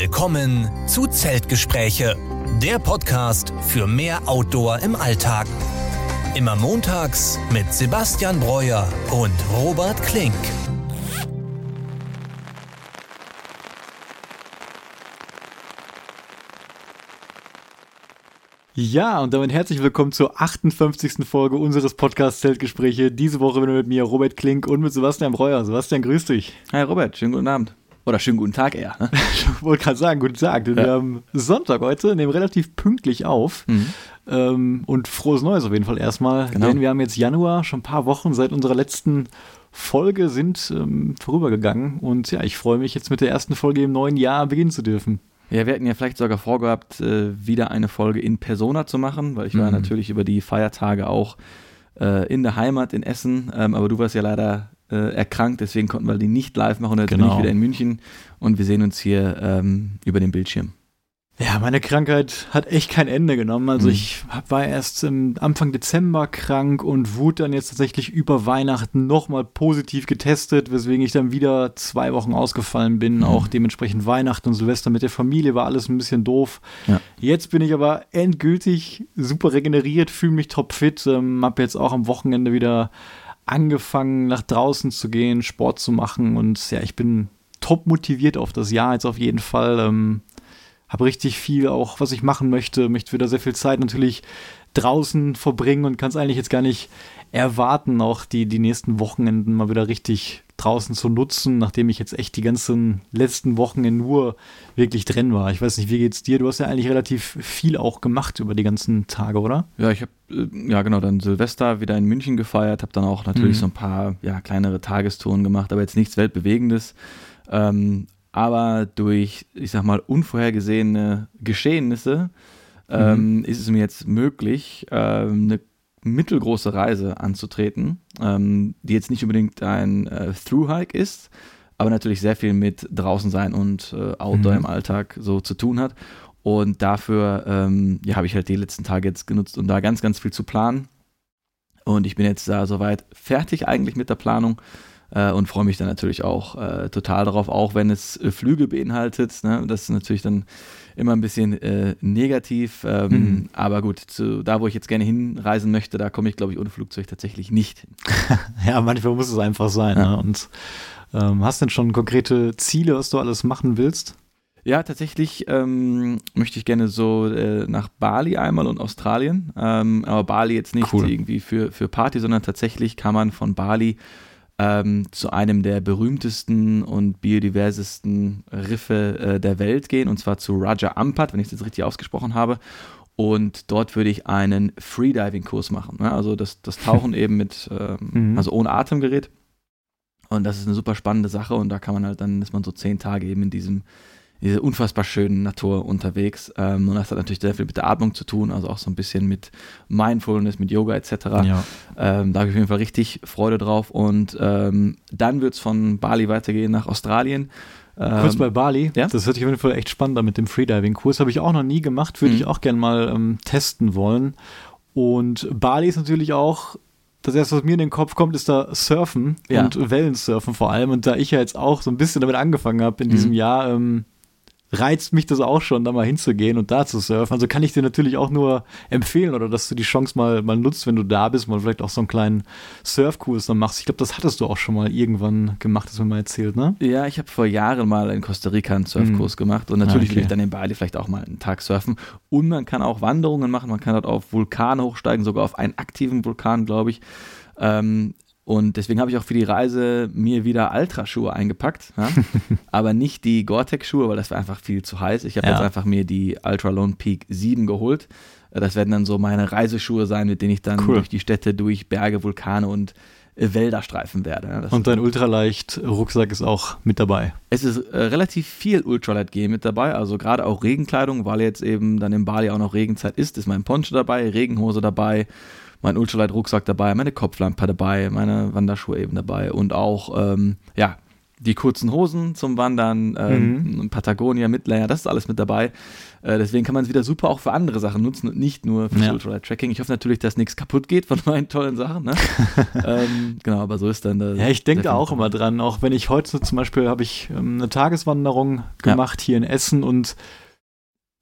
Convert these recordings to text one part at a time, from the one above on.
Willkommen zu Zeltgespräche, der Podcast für mehr Outdoor im Alltag. Immer montags mit Sebastian Breuer und Robert Klink. Ja, und damit herzlich willkommen zur 58. Folge unseres Podcasts Zeltgespräche. Diese Woche wieder mit mir Robert Klink und mit Sebastian Breuer. Sebastian, grüß dich. Hi Robert, schönen guten Abend. Oder schönen guten Tag eher. Ne? Ich wollte gerade sagen, guten Tag. Denn Ja. wir haben Sonntag heute, nehmen relativ pünktlich auf. Mhm. Ähm, und frohes Neues auf jeden Fall erstmal. Genau. Denn wir haben jetzt Januar, schon ein paar Wochen seit unserer letzten Folge sind ähm, vorübergegangen. Und ja, ich freue mich jetzt mit der ersten Folge im neuen Jahr beginnen zu dürfen. Ja, wir hatten ja vielleicht sogar vorgehabt, äh, wieder eine Folge in Persona zu machen, weil ich war Mhm. natürlich über die Feiertage auch äh, in der Heimat in Essen, ähm, aber du warst ja leider äh, erkrankt, deswegen konnten wir die nicht live machen jetzt bin Genau. ich wieder in München und wir sehen uns hier ähm, über den Bildschirm. Ja, meine Krankheit hat echt kein Ende genommen. Also Mhm. ich war erst im Anfang Dezember krank und wurde dann jetzt tatsächlich über Weihnachten nochmal positiv getestet, weswegen ich dann wieder zwei Wochen ausgefallen bin. Mhm. Auch dementsprechend Weihnachten und Silvester mit der Familie war alles ein bisschen doof. Ja. Jetzt bin ich aber endgültig super regeneriert, fühle mich topfit, ähm, habe jetzt auch am Wochenende wieder angefangen, nach draußen zu gehen, Sport zu machen und ja, ich bin top motiviert auf das Jahr jetzt auf jeden Fall. Ähm, habe richtig viel auch, was ich machen möchte, möchte wieder sehr viel Zeit natürlich draußen verbringen und kann es eigentlich jetzt gar nicht erwarten, auch die, die nächsten Wochenenden mal wieder richtig draußen zu nutzen, nachdem ich jetzt echt die ganzen letzten Wochen in nur wirklich drin war. Ich weiß nicht, wie geht's dir? Du hast ja eigentlich relativ viel auch gemacht über die ganzen Tage, oder? Ja, ich habe äh, ja genau dann Silvester wieder in München gefeiert, habe dann auch natürlich Mhm. so ein paar ja, kleinere Tagestouren gemacht, aber jetzt nichts weltbewegendes. Ähm, aber durch, ich sag mal, unvorhergesehene Geschehnisse ähm, ist es mir jetzt möglich, ähm, eine mittelgroße Reise anzutreten, ähm, die jetzt nicht unbedingt ein äh, Through-Hike ist, aber natürlich sehr viel mit draußen sein und äh, Outdoor Mhm. im Alltag so zu tun hat. Und dafür ähm, ja, habe ich halt die letzten Tage jetzt genutzt, um da ganz, ganz viel zu planen. Und ich bin jetzt da soweit fertig eigentlich mit der Planung äh, und freue mich dann natürlich auch äh, total darauf, auch wenn es äh, Flüge beinhaltet. Ne? Das ist natürlich dann immer ein bisschen äh, negativ. Ähm, Mhm. Aber gut, zu, da wo ich jetzt gerne hinreisen möchte, da komme ich, glaube ich, ohne Flugzeug tatsächlich nicht hin. Ja, manchmal muss es einfach sein. Ja. Ne? Und ähm, hast denn schon konkrete Ziele, was du alles machen willst? Ja, tatsächlich ähm, möchte ich gerne so äh, nach Bali einmal und Australien. Ähm, aber Bali jetzt nicht Cool. irgendwie für, für Party, sondern tatsächlich kann man von Bali ähm, zu einem der berühmtesten und biodiversesten Riffe äh, der Welt gehen, und zwar zu Raja Ampat, wenn ich es jetzt richtig ausgesprochen habe. Und dort würde ich einen Freediving-Kurs machen. Ne? Also das, das Tauchen eben mit, ähm, Mhm. also ohne Atemgerät. Und das ist eine super spannende Sache und da kann man halt, dann ist man so zehn Tage eben in diesem, diese unfassbar schönen Natur unterwegs. Ähm, und das hat natürlich sehr viel mit der Atmung zu tun, also auch so ein bisschen mit Mindfulness, mit Yoga etc. Ja. Ähm, da habe ich auf jeden Fall richtig Freude drauf. Und ähm, dann wird es von Bali weitergehen nach Australien. Kurz Ähm, bei Bali, ja? das hört sich auf jeden Fall echt spannend an mit dem Freediving-Kurs. Habe ich auch noch nie gemacht, würde Mhm. ich auch gerne mal ähm, testen wollen. Und Bali ist natürlich auch, das erste, was mir in den Kopf kommt, ist da Surfen Ja. und Wellensurfen vor allem. Und da ich ja jetzt auch so ein bisschen damit angefangen habe in Mhm. diesem Jahr, ähm, reizt mich das auch schon, da mal hinzugehen und da zu surfen. Also kann ich dir natürlich auch nur empfehlen oder dass du die Chance mal, mal nutzt, wenn du da bist, mal vielleicht auch so einen kleinen Surfkurs dann machst. Ich glaube, das hattest du auch schon mal irgendwann gemacht, das mir mal erzählt, ne? Ja, ich habe vor Jahren mal in Costa Rica einen Surfkurs gemacht und natürlich Ah, okay. will ich dann in Bali vielleicht auch mal einen Tag surfen. Und man kann auch Wanderungen machen, man kann dort auf Vulkane hochsteigen, sogar auf einen aktiven Vulkan, glaube ich. Ähm, und deswegen habe ich auch für die Reise mir wieder Ultraschuhe eingepackt, ja? aber nicht die Gore-Tex-Schuhe, weil das war einfach viel zu heiß. Ich habe Ja. jetzt einfach mir die Ultra Lone Peak 7 geholt. Das werden dann so meine Reiseschuhe sein, mit denen ich dann Cool. durch die Städte, durch Berge, Vulkane und äh, Wälder streifen werde. ja. Und dein Ultraleicht-Rucksack ist auch mit dabei. es ist äh, relativ viel Ultralight G mit dabei, also gerade auch Regenkleidung, weil jetzt eben dann in Bali auch noch Regenzeit ist, ist mein Poncho dabei, Regenhose dabei, mein Ultralight Rucksack dabei, meine Kopflampe dabei, meine Wanderschuhe eben dabei und auch, ähm, ja, die kurzen Hosen zum Wandern, ähm, mhm. Patagonia, Midlayer, das ist alles mit dabei. Äh, deswegen kann man es wieder super auch für andere Sachen nutzen und nicht nur für ja. Ultralight-Tracking. Ich hoffe natürlich, dass nichts kaputt geht von meinen tollen Sachen. Ne? ähm, genau, aber so ist dann das. Ja, ich denke da auch immer dran. Auch wenn ich heute zum Beispiel habe ich ähm, eine Tageswanderung gemacht ja. hier in Essen und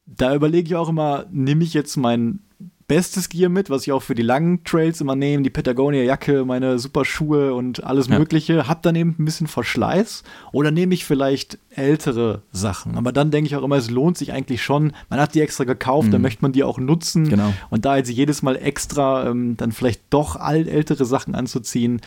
da überlege ich auch immer, nehme ich jetzt mein bestes Gear mit, was ich auch für die langen Trails immer nehme, die Patagonia-Jacke, meine super Schuhe und alles ja. Mögliche, hab dann eben ein bisschen Verschleiß oder nehme ich vielleicht ältere Sachen. Aber dann denke ich auch immer, es lohnt sich eigentlich schon. Man hat die extra gekauft, mhm. dann möchte man die auch nutzen. Genau. Und da jetzt jedes Mal extra ähm, dann vielleicht doch alt ältere Sachen anzuziehen,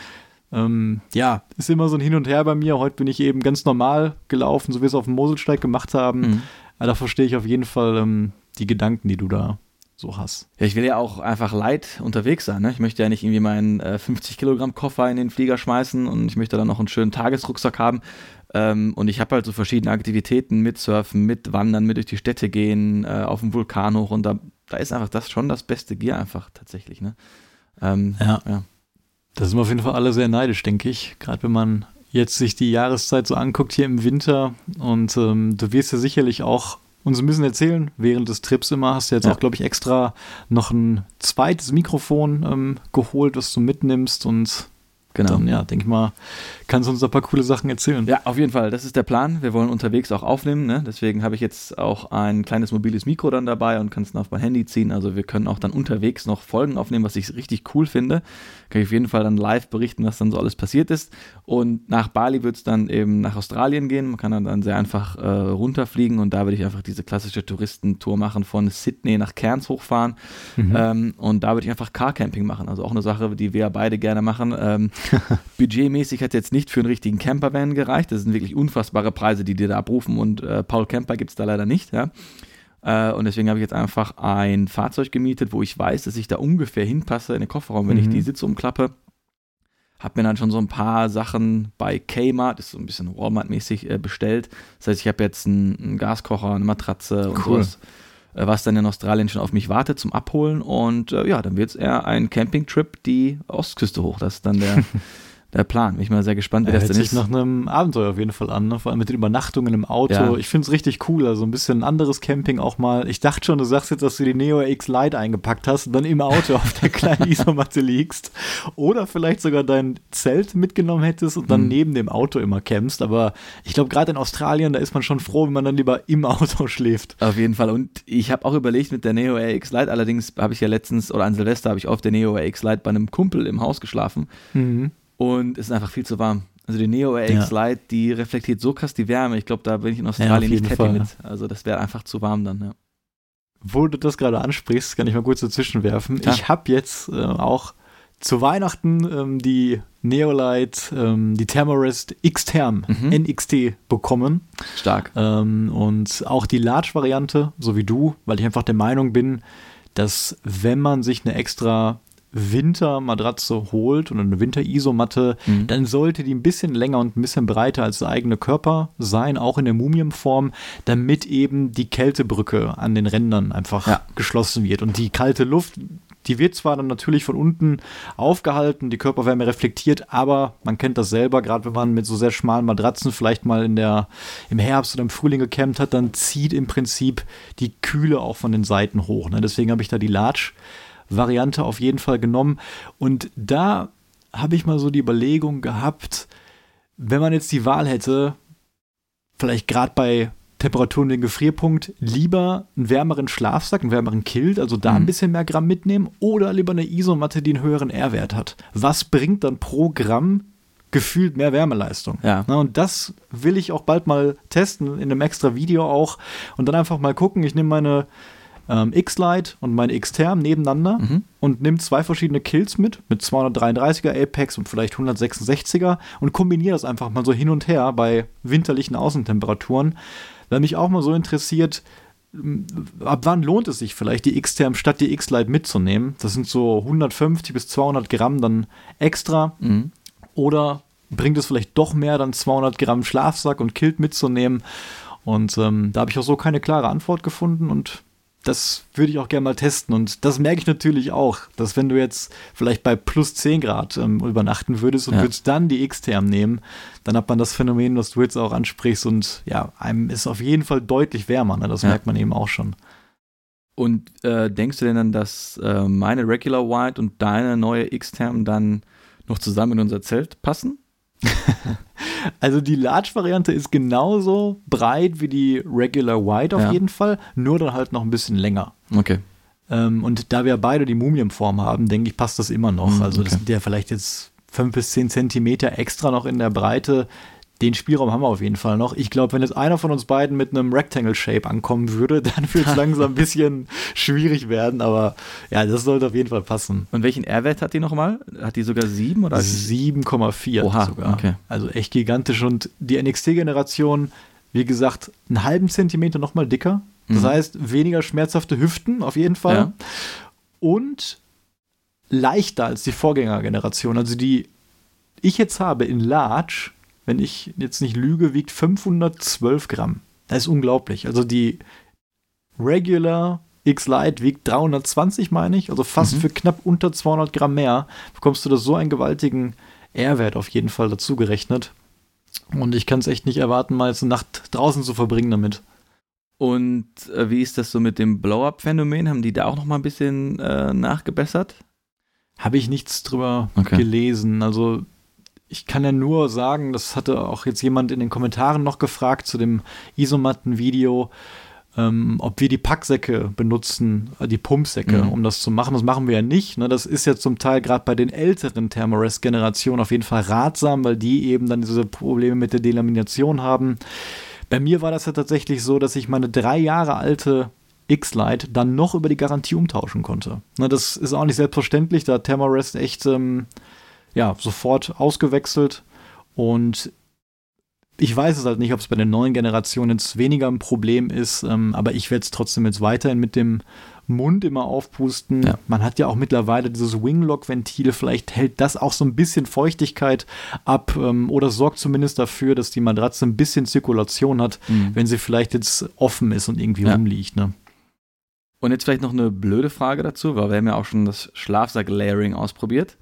ähm, ja, ist immer so ein Hin und Her bei mir. Heute bin ich eben ganz normal gelaufen, so wie wir es auf dem Moselsteig gemacht haben. Mhm. Da verstehe ich auf jeden Fall ähm, die Gedanken, die du da so hast. Ja, ich will ja auch einfach light unterwegs sein. Ne? Ich möchte ja nicht irgendwie meinen äh, 50 Kilogramm Koffer in den Flieger schmeißen und ich möchte dann noch einen schönen Tagesrucksack haben. Ähm, und ich habe halt so verschiedene Aktivitäten mit Surfen, mit Wandern, mit durch die Städte gehen, äh, auf dem Vulkan hoch und da, da ist einfach das schon das beste Gear einfach tatsächlich. Ne? Ähm, ja. ja. Da sind wir auf jeden Fall alle sehr neidisch, denke ich. Gerade wenn man jetzt sich die Jahreszeit so anguckt hier im Winter und ähm, du wirst ja sicherlich auch uns ein bisschen erzählen während des Trips immer. Hast du jetzt ja. auch, glaube ich, extra noch ein zweites Mikrofon ähm, geholt, was du mitnimmst und Genau. Dann, ja, denke ich mal, kannst du uns ein paar coole Sachen erzählen. Ja, auf jeden Fall. Das ist der Plan. Wir wollen unterwegs auch aufnehmen. Ne? Deswegen habe ich jetzt auch ein kleines mobiles Mikro dann dabei und kann es auf mein Handy ziehen. Also wir können auch dann unterwegs noch Folgen aufnehmen, was ich richtig cool finde. Kann ich auf jeden Fall dann live berichten, was dann so alles passiert ist. Und nach Bali wird es dann eben nach Australien gehen. Man kann dann, dann sehr einfach äh, runterfliegen und da würde ich einfach diese klassische Touristentour machen von Sydney nach Cairns hochfahren. Mhm. Ähm, und da würde ich einfach Carcamping machen. Also auch eine Sache, die wir beide gerne machen. Ähm, Budgetmäßig hat jetzt nicht für einen richtigen Campervan gereicht. Das sind wirklich unfassbare Preise, die dir da abrufen und äh, Paul Camper gibt es da leider nicht. Ja? Äh, und deswegen habe ich jetzt einfach ein Fahrzeug gemietet, wo ich weiß, dass ich da ungefähr hinpasse in den Kofferraum, wenn mhm. ich die Sitze umklappe. Habe mir dann schon so ein paar Sachen bei Kmart, das ist so ein bisschen Walmart-mäßig, äh, bestellt. Das heißt, ich habe jetzt einen, einen, Gaskocher, eine Matratze und cool. sowas was dann in Australien schon auf mich wartet zum Abholen. Und äh, ja, dann wird es eher ein Campingtrip die Ostküste hoch. Das ist dann der, der Plan. Bin ich mal sehr gespannt, wie ja, das denn ist. sich nach einem Abenteuer auf jeden Fall an, ne? vor allem mit den Übernachtungen im Auto. Ja. Ich finde es richtig cool, also ein bisschen anderes Camping auch mal. Ich dachte schon, du sagst jetzt, dass du die Neo X Lite eingepackt hast und dann im Auto auf der kleinen Isomatte liegst. Oder vielleicht sogar dein Zelt mitgenommen hättest und dann mhm. neben dem Auto immer campst. Aber ich glaube, gerade in Australien, da ist man schon froh, wenn man dann lieber im Auto schläft. Auf jeden Fall. Und ich habe auch überlegt mit der Neo X Lite, allerdings habe ich ja letztens, oder an Silvester habe ich auf der Neo X Lite bei einem Kumpel im Haus geschlafen. Mhm. Und es ist einfach viel zu warm. Also die Neo RX ja. Lite, die reflektiert so krass die Wärme. Ich glaube, da bin ich in Australien ja, nicht happy Fall. mit. Also das wäre einfach zu warm dann, ja. Wo du das gerade ansprichst, kann ich mal kurz dazwischen werfen. Ja. Ich habe jetzt äh, auch zu Weihnachten ähm, die Neolite, ähm, die Thermarest X-Therm mhm. NXT bekommen. Stark. Ähm, und auch die Large-Variante, so wie du, weil ich einfach der Meinung bin, dass wenn man sich eine extra Wintermatratze holt und eine Winterisomatte, mhm. dann sollte die ein bisschen länger und ein bisschen breiter als der eigene Körper sein, auch in der Mumienform, damit eben die Kältebrücke an den Rändern einfach ja. geschlossen wird. Und die kalte Luft, die wird zwar dann natürlich von unten aufgehalten, die Körperwärme reflektiert, aber man kennt das selber, gerade wenn man mit so sehr schmalen Matratzen vielleicht mal in der, im Herbst oder im Frühling gecampt hat, dann zieht im Prinzip die Kühle auch von den Seiten hoch. Ne? Deswegen habe ich da die Large Variante auf jeden Fall genommen. Und da habe ich mal so die Überlegung gehabt, wenn man jetzt die Wahl hätte, vielleicht gerade bei Temperaturen den Gefrierpunkt, lieber einen wärmeren Schlafsack, einen wärmeren Kilt, also da mhm. ein bisschen mehr Gramm mitnehmen oder lieber eine Isomatte, die einen höheren R-Wert hat. Was bringt dann pro Gramm gefühlt mehr Wärmeleistung? Ja. Na, und das will ich auch bald mal testen, in einem extra Video auch und dann einfach mal gucken. Ich nehme meine ähm, X-Lite und mein X-Term nebeneinander mhm. und nimmt zwei verschiedene Kills mit, mit 233er Apex und vielleicht 166er und kombiniere das einfach mal so hin und her bei winterlichen Außentemperaturen. Weil mich auch mal so interessiert, ab wann lohnt es sich vielleicht die X-Term statt die X-Lite mitzunehmen? Das sind so 150 bis 200 Gramm dann extra. Mhm. Oder bringt es vielleicht doch mehr, dann 200 Gramm Schlafsack und Kilt mitzunehmen? Und ähm, da habe ich auch so keine klare Antwort gefunden und das würde ich auch gerne mal testen. Und das merke ich natürlich auch, dass wenn du jetzt vielleicht bei plus 10 Grad ähm, übernachten würdest und ja. würdest dann die X-Therm nehmen, dann hat man das Phänomen, was du jetzt auch ansprichst. Und ja, einem ist auf jeden Fall deutlich wärmer. Ne? Das ja. merkt man eben auch schon. Und äh, denkst du denn dann, dass äh, meine Regular White und deine neue X-Therm dann noch zusammen in unser Zelt passen? also die Large-Variante ist genauso breit wie die Regular White auf ja. jeden Fall, nur dann halt noch ein bisschen länger. Okay. Ähm, und da wir beide die Mumienform haben, denke ich, passt das immer noch. Mhm, also okay. das sind ja vielleicht jetzt fünf bis zehn Zentimeter extra noch in der Breite den Spielraum haben wir auf jeden Fall noch. Ich glaube, wenn jetzt einer von uns beiden mit einem Rectangle-Shape ankommen würde, dann würde es langsam ein bisschen schwierig werden, aber ja, das sollte auf jeden Fall passen. Und welchen R-Wert hat die nochmal? Hat die sogar 7 oder? 7,4 Oha, sogar. Okay. Also echt gigantisch und die NXT-Generation, wie gesagt, einen halben Zentimeter nochmal dicker. Das mhm. heißt, weniger schmerzhafte Hüften auf jeden Fall. Ja. Und leichter als die Vorgängergeneration. Also die ich jetzt habe in Large wenn ich jetzt nicht lüge, wiegt 512 Gramm. Das ist unglaublich. Also die Regular X-Lite wiegt 320, meine ich. Also fast mhm. für knapp unter 200 Gramm mehr bekommst du da so einen gewaltigen R-Wert auf jeden Fall dazu gerechnet. Und ich kann es echt nicht erwarten, mal jetzt eine Nacht draußen zu verbringen damit. Und äh, wie ist das so mit dem Blow-Up-Phänomen? Haben die da auch noch mal ein bisschen äh, nachgebessert? Habe ich nichts drüber okay. gelesen. Also ich kann ja nur sagen, das hatte auch jetzt jemand in den Kommentaren noch gefragt zu dem Isomatten-Video, ähm, ob wir die Packsäcke benutzen, äh, die Pumpsäcke, mhm. um das zu machen. Das machen wir ja nicht. Ne? Das ist ja zum Teil gerade bei den älteren Thermarest-Generationen auf jeden Fall ratsam, weil die eben dann diese Probleme mit der Delamination haben. Bei mir war das ja tatsächlich so, dass ich meine drei Jahre alte X-Lite dann noch über die Garantie umtauschen konnte. Ne, das ist auch nicht selbstverständlich, da Thermarest echt ähm, ja, sofort ausgewechselt. Und ich weiß es halt nicht, ob es bei der neuen Generation jetzt weniger ein Problem ist, ähm, aber ich werde es trotzdem jetzt weiterhin mit dem Mund immer aufpusten. Ja. Man hat ja auch mittlerweile dieses Winglock-Ventil, vielleicht hält das auch so ein bisschen Feuchtigkeit ab ähm, oder sorgt zumindest dafür, dass die Matratze ein bisschen Zirkulation hat, mhm. wenn sie vielleicht jetzt offen ist und irgendwie ja. rumliegt. Ne? Und jetzt vielleicht noch eine blöde Frage dazu, weil wir haben ja auch schon das Schlafsack-Layering ausprobiert.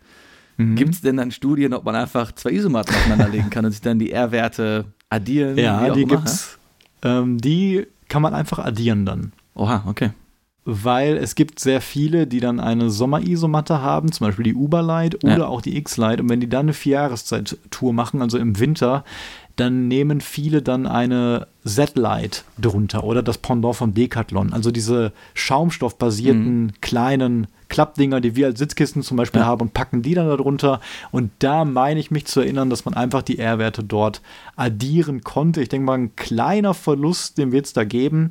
Mhm. Gibt es denn dann Studien, ob man einfach zwei Isomatten aufeinanderlegen kann und sich dann die R-Werte addieren? Ja, die gibt es. Ähm, die kann man einfach addieren dann. Oha, okay. Weil es gibt sehr viele, die dann eine Sommerisomatte haben, zum Beispiel die Uberlight oder ja. auch die X-Light. Und wenn die dann eine Vierjahreszeit-Tour machen, also im Winter, dann nehmen viele dann eine Z-Light drunter oder das Pendant von Decathlon. Also diese schaumstoffbasierten mhm. kleinen Klappdinger, die wir als Sitzkissen zum Beispiel ja. haben und packen die dann darunter. Und da meine ich mich zu erinnern, dass man einfach die R-Werte dort addieren konnte. Ich denke mal, ein kleiner Verlust, den wird es da geben.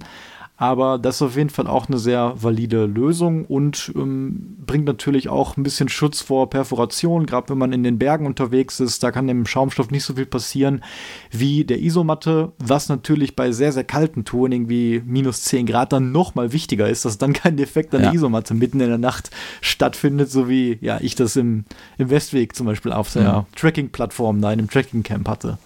Aber das ist auf jeden Fall auch eine sehr valide Lösung und ähm, bringt natürlich auch ein bisschen Schutz vor Perforation, gerade wenn man in den Bergen unterwegs ist. Da kann dem Schaumstoff nicht so viel passieren wie der Isomatte, was natürlich bei sehr, sehr kalten Touren, irgendwie minus 10 Grad, dann nochmal wichtiger ist, dass dann kein Defekt an ja. der Isomatte mitten in der Nacht stattfindet, so wie ja, ich das im, im Westweg zum Beispiel auf der ja. Tracking-Plattform da in dem Tracking-Camp hatte.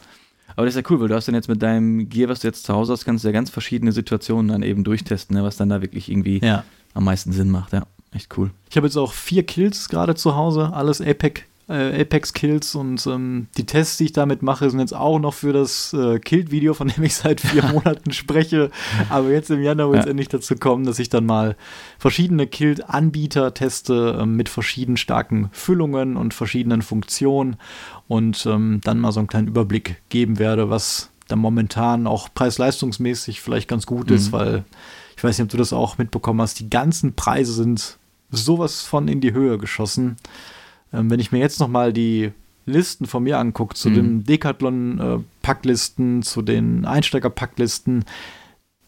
Aber das ist ja cool, weil du hast dann jetzt mit deinem Gear, was du jetzt zu Hause hast, kannst du ja ganz verschiedene Situationen dann eben durchtesten, ne, was dann da wirklich irgendwie ja. am meisten Sinn macht. Ja, echt cool. Ich habe jetzt auch vier Kills gerade zu Hause, alles Apex, äh, Apex Kills und ähm, die Tests, die ich damit mache, sind jetzt auch noch für das äh, Killed-Video, von dem ich seit vier Monaten spreche. Aber jetzt im Januar wird es ja. endlich dazu kommen, dass ich dann mal verschiedene Killed-Anbieter teste äh, mit verschiedenen starken Füllungen und verschiedenen Funktionen und ähm, dann mal so einen kleinen Überblick geben werde, was da momentan auch preis-leistungsmäßig vielleicht ganz gut mhm. ist, weil ich weiß nicht, ob du das auch mitbekommen hast, die ganzen Preise sind sowas von in die Höhe geschossen. Ähm, wenn ich mir jetzt noch mal die Listen von mir angucke, zu mhm. den Decathlon-Packlisten, äh, zu den Einsteiger-Packlisten,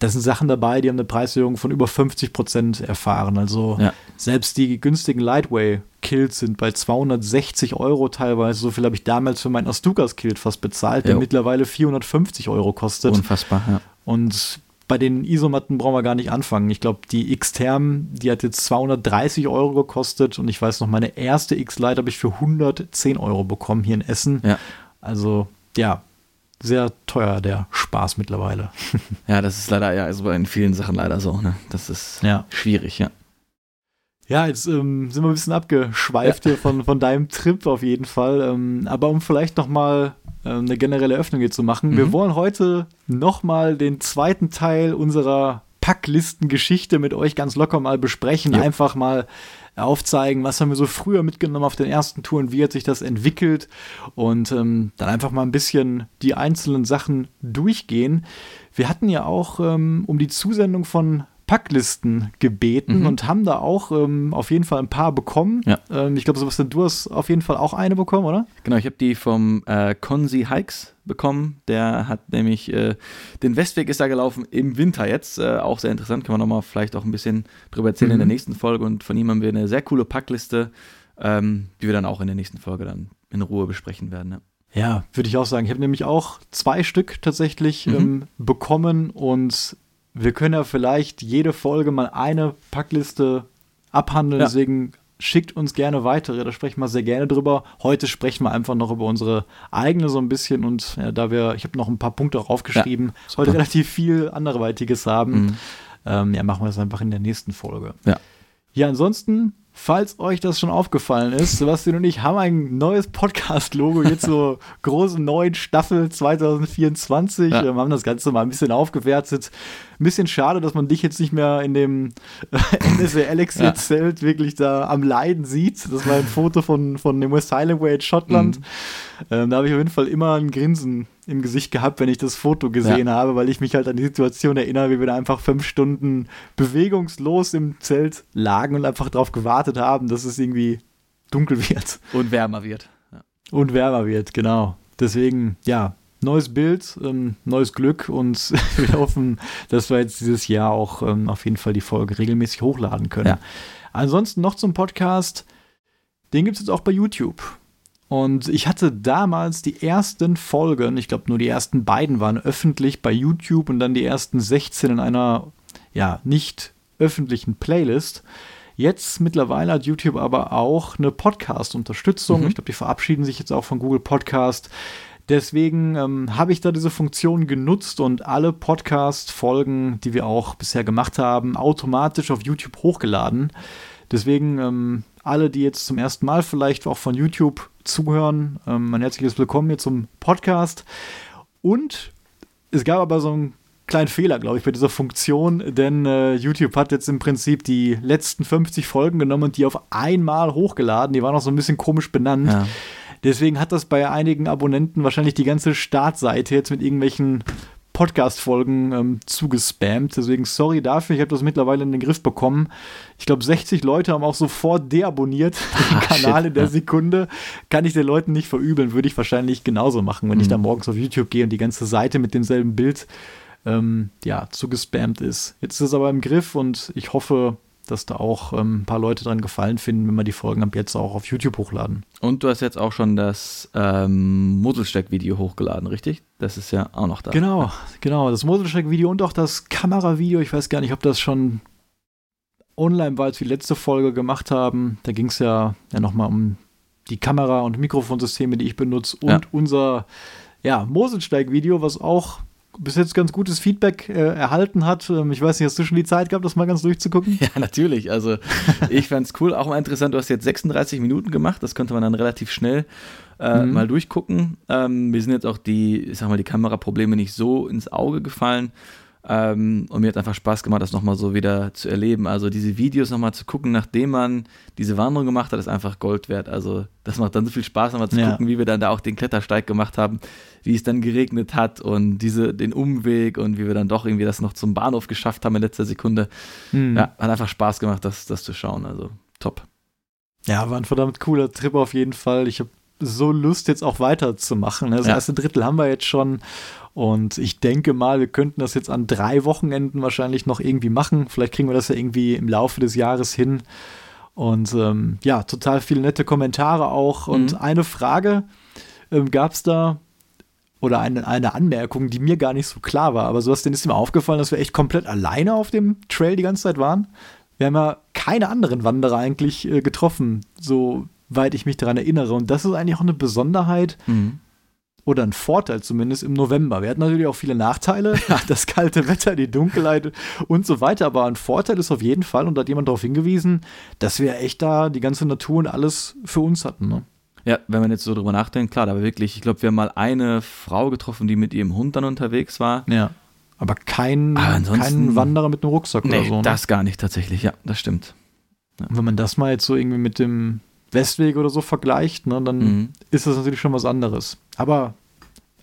da sind Sachen dabei, die haben eine Preiserhöhung von über 50 Prozent erfahren. Also ja. selbst die günstigen Lightway-Kills sind bei 260 Euro teilweise. So viel habe ich damals für meinen Astukas-Kill fast bezahlt, der jo. mittlerweile 450 Euro kostet. Unfassbar, ja. Und bei den Isomatten brauchen wir gar nicht anfangen. Ich glaube, die X-Term, die hat jetzt 230 Euro gekostet und ich weiß noch, meine erste X-Lite habe ich für 110 Euro bekommen hier in Essen. Ja. Also, ja, sehr teuer, der Spaß mittlerweile. ja, das ist leider, ja, also in vielen Sachen leider so, ne? Das ist ja. schwierig, ja. Ja, jetzt ähm, sind wir ein bisschen abgeschweift ja. hier von, von deinem Trip auf jeden Fall. Ähm, aber um vielleicht nochmal ähm, eine generelle Öffnung hier zu machen. Mhm. Wir wollen heute nochmal den zweiten Teil unserer Packlistengeschichte mit euch ganz locker mal besprechen. Ja. Einfach mal aufzeigen, was haben wir so früher mitgenommen auf den ersten Touren, wie hat sich das entwickelt und ähm, dann einfach mal ein bisschen die einzelnen Sachen durchgehen. Wir hatten ja auch ähm, um die Zusendung von Packlisten gebeten mhm. und haben da auch ähm, auf jeden Fall ein paar bekommen. Ja. Ähm, ich glaube, Sebastian, du hast auf jeden Fall auch eine bekommen, oder? Genau, ich habe die vom äh, Konzi Hikes bekommen. Der hat nämlich äh, den Westweg ist da gelaufen im Winter jetzt. Äh, auch sehr interessant, kann man nochmal vielleicht auch ein bisschen drüber erzählen mhm. in der nächsten Folge. Und von ihm haben wir eine sehr coole Packliste, ähm, die wir dann auch in der nächsten Folge dann in Ruhe besprechen werden. Ja. Ja, würde ich auch sagen. Ich habe nämlich auch zwei Stück tatsächlich mhm. ähm, bekommen und wir können ja vielleicht jede Folge mal eine Packliste abhandeln. Ja. Deswegen schickt uns gerne weitere. Da sprechen wir sehr gerne drüber. Heute sprechen wir einfach noch über unsere eigene so ein bisschen. Und ja, da wir, ich habe noch ein paar Punkte aufgeschrieben, ja, heute relativ viel anderweitiges haben. Mhm. Ähm, ja, machen wir das einfach in der nächsten Folge. Ja. Ja, ansonsten Falls euch das schon aufgefallen ist, Sebastian und ich haben ein neues Podcast-Logo jetzt zur großen neuen Staffel 2024. Ja. Wir haben das Ganze mal ein bisschen aufgewertet. Ein bisschen schade, dass man dich jetzt nicht mehr in dem NSW Elixir-Zelt ja. wirklich da am Leiden sieht. Das war ein Foto von, von dem West Highland Way in Schottland. Mhm. Ähm, da habe ich auf jeden Fall immer ein Grinsen im Gesicht gehabt, wenn ich das Foto gesehen ja. habe, weil ich mich halt an die Situation erinnere, wie wir da einfach fünf Stunden bewegungslos im Zelt lagen und einfach darauf gewartet haben, dass es irgendwie dunkel wird. Und wärmer wird. Ja. Und wärmer wird, genau. Deswegen, ja, neues Bild, ähm, neues Glück und wir hoffen, dass wir jetzt dieses Jahr auch ähm, auf jeden Fall die Folge regelmäßig hochladen können. Ja. Ansonsten noch zum Podcast. Den gibt es jetzt auch bei YouTube. Und ich hatte damals die ersten Folgen, ich glaube nur die ersten beiden waren öffentlich bei YouTube und dann die ersten 16 in einer, ja, nicht öffentlichen Playlist. Jetzt mittlerweile hat YouTube aber auch eine Podcast-Unterstützung. Mhm. Ich glaube, die verabschieden sich jetzt auch von Google Podcast. Deswegen ähm, habe ich da diese Funktion genutzt und alle Podcast-Folgen, die wir auch bisher gemacht haben, automatisch auf YouTube hochgeladen. Deswegen ähm, alle, die jetzt zum ersten Mal vielleicht auch von YouTube zuhören, ähm, ein herzliches Willkommen hier zum Podcast. Und es gab aber so einen kleinen Fehler, glaube ich, bei dieser Funktion, denn äh, YouTube hat jetzt im Prinzip die letzten 50 Folgen genommen und die auf einmal hochgeladen. Die waren auch so ein bisschen komisch benannt. Ja. Deswegen hat das bei einigen Abonnenten wahrscheinlich die ganze Startseite jetzt mit irgendwelchen Podcast-Folgen ähm, zugespammt. Deswegen sorry dafür, ich habe das mittlerweile in den Griff bekommen. Ich glaube, 60 Leute haben auch sofort deabonniert den ah, Kanal shit, in der ja. Sekunde. Kann ich den Leuten nicht verübeln, würde ich wahrscheinlich genauso machen, wenn mhm. ich da morgens auf YouTube gehe und die ganze Seite mit demselben Bild ähm, ja, zugespammt ist. Jetzt ist es aber im Griff und ich hoffe, dass da auch ähm, ein paar Leute dran gefallen finden, wenn wir die Folgen ab jetzt auch auf YouTube hochladen. Und du hast jetzt auch schon das ähm, Moselsteck-Video hochgeladen, richtig? Das ist ja auch noch da. Genau, genau. Das Moselsteck-Video und auch das Kameravideo. Ich weiß gar nicht, ob das schon online war, als wir die letzte Folge gemacht haben. Da ging es ja, ja nochmal um die Kamera- und Mikrofonsysteme, die ich benutze und ja. unser ja, Moselsteig-Video, was auch bis jetzt ganz gutes Feedback äh, erhalten hat. Ähm, ich weiß nicht, hast du schon die Zeit gehabt, das mal ganz durchzugucken? Ja, natürlich. Also ich fand es cool. Auch mal interessant, du hast jetzt 36 Minuten gemacht. Das konnte man dann relativ schnell äh, mhm. mal durchgucken. Ähm, mir sind jetzt auch die, ich sag mal, die Kameraprobleme nicht so ins Auge gefallen. Ähm, und mir hat einfach Spaß gemacht, das nochmal so wieder zu erleben. Also diese Videos nochmal zu gucken, nachdem man diese Wanderung gemacht hat, ist einfach Gold wert. Also das macht dann so viel Spaß, nochmal zu ja. gucken, wie wir dann da auch den Klettersteig gemacht haben, wie es dann geregnet hat und diese, den Umweg und wie wir dann doch irgendwie das noch zum Bahnhof geschafft haben in letzter Sekunde. Mhm. Ja, hat einfach Spaß gemacht, das, das zu schauen. Also top. Ja, war ein verdammt cooler Trip auf jeden Fall. Ich habe so Lust, jetzt auch weiterzumachen. Das ja. erste Drittel haben wir jetzt schon. Und ich denke mal, wir könnten das jetzt an drei Wochenenden wahrscheinlich noch irgendwie machen. Vielleicht kriegen wir das ja irgendwie im Laufe des Jahres hin. Und ähm, ja, total viele nette Kommentare auch. Und mhm. eine Frage ähm, gab es da, oder eine, eine Anmerkung, die mir gar nicht so klar war. Aber so ist dir mal aufgefallen, dass wir echt komplett alleine auf dem Trail die ganze Zeit waren. Wir haben ja keine anderen Wanderer eigentlich äh, getroffen, soweit ich mich daran erinnere. Und das ist eigentlich auch eine Besonderheit. Mhm oder ein Vorteil zumindest im November. Wir hatten natürlich auch viele Nachteile, das kalte Wetter, die Dunkelheit und so weiter, aber ein Vorteil ist auf jeden Fall, und da hat jemand darauf hingewiesen, dass wir echt da die ganze Natur und alles für uns hatten. Ne? Ja, wenn man jetzt so drüber nachdenkt, klar, aber wirklich, ich glaube, wir haben mal eine Frau getroffen, die mit ihrem Hund dann unterwegs war. Ja. Aber kein, aber kein Wanderer mit einem Rucksack nee, oder so. Ne? Das gar nicht tatsächlich, ja, das stimmt. Ja. Wenn man das mal jetzt so irgendwie mit dem Westweg oder so vergleicht, ne, dann mhm. ist das natürlich schon was anderes. Aber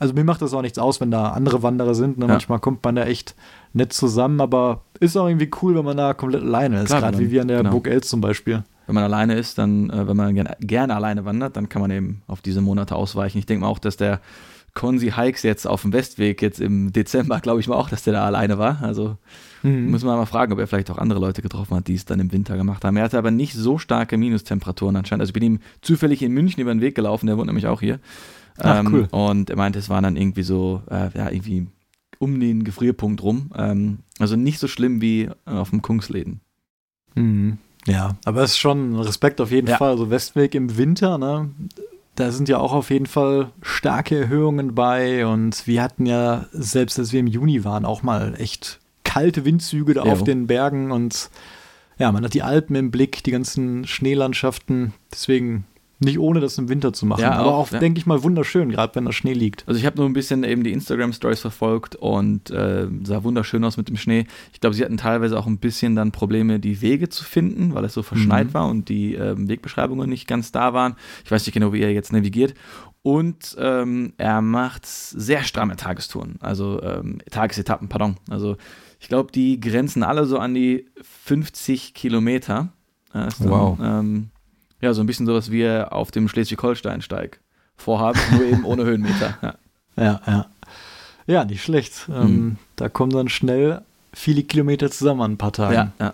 also mir macht das auch nichts aus, wenn da andere Wanderer sind. Ne? Ja. Manchmal kommt man da echt nett zusammen, aber ist auch irgendwie cool, wenn man da komplett alleine ist. Gerade wie wir an der genau. Burg Els zum Beispiel. Wenn man alleine ist, dann, äh, wenn man gerne, gerne alleine wandert, dann kann man eben auf diese Monate ausweichen. Ich denke mal auch, dass der Konzi Hikes jetzt auf dem Westweg jetzt im Dezember, glaube ich mal auch, dass der da alleine war. Also mhm. muss man mal fragen, ob er vielleicht auch andere Leute getroffen hat, die es dann im Winter gemacht haben. Er hatte aber nicht so starke Minustemperaturen anscheinend. Also ich bin ihm zufällig in München über den Weg gelaufen, der wohnt nämlich auch hier. Ach, ähm, cool. Und er meinte, es waren dann irgendwie so, äh, ja, irgendwie um den Gefrierpunkt rum. Ähm, also nicht so schlimm wie auf dem Kungsläden. Mhm. Ja, aber es ist schon Respekt auf jeden ja. Fall. Also Westweg im Winter, ne? da sind ja auch auf jeden Fall starke Erhöhungen bei und wir hatten ja, selbst als wir im Juni waren, auch mal echt kalte Windzüge da ja. auf den Bergen und ja, man hat die Alpen im Blick, die ganzen Schneelandschaften. Deswegen nicht ohne das im Winter zu machen. Ja, aber auch, ja. denke ich mal, wunderschön, gerade wenn da Schnee liegt. Also ich habe nur ein bisschen eben die Instagram-Stories verfolgt und äh, sah wunderschön aus mit dem Schnee. Ich glaube, sie hatten teilweise auch ein bisschen dann Probleme, die Wege zu finden, weil es so verschneit mhm. war und die äh, Wegbeschreibungen nicht ganz da waren. Ich weiß nicht genau, wie er jetzt navigiert. Und ähm, er macht sehr stramme Tagestouren, also ähm, Tagesetappen, pardon. Also ich glaube, die grenzen alle so an die 50 Kilometer. Dann, wow. Ähm, ja, so ein bisschen sowas wie auf dem Schleswig-Holstein-Steig vorhaben, nur eben ohne Höhenmeter. Ja, ja. Ja, ja nicht schlecht. Mhm. Ähm, da kommen dann schnell viele Kilometer zusammen an ein paar Tagen. Ja, ja.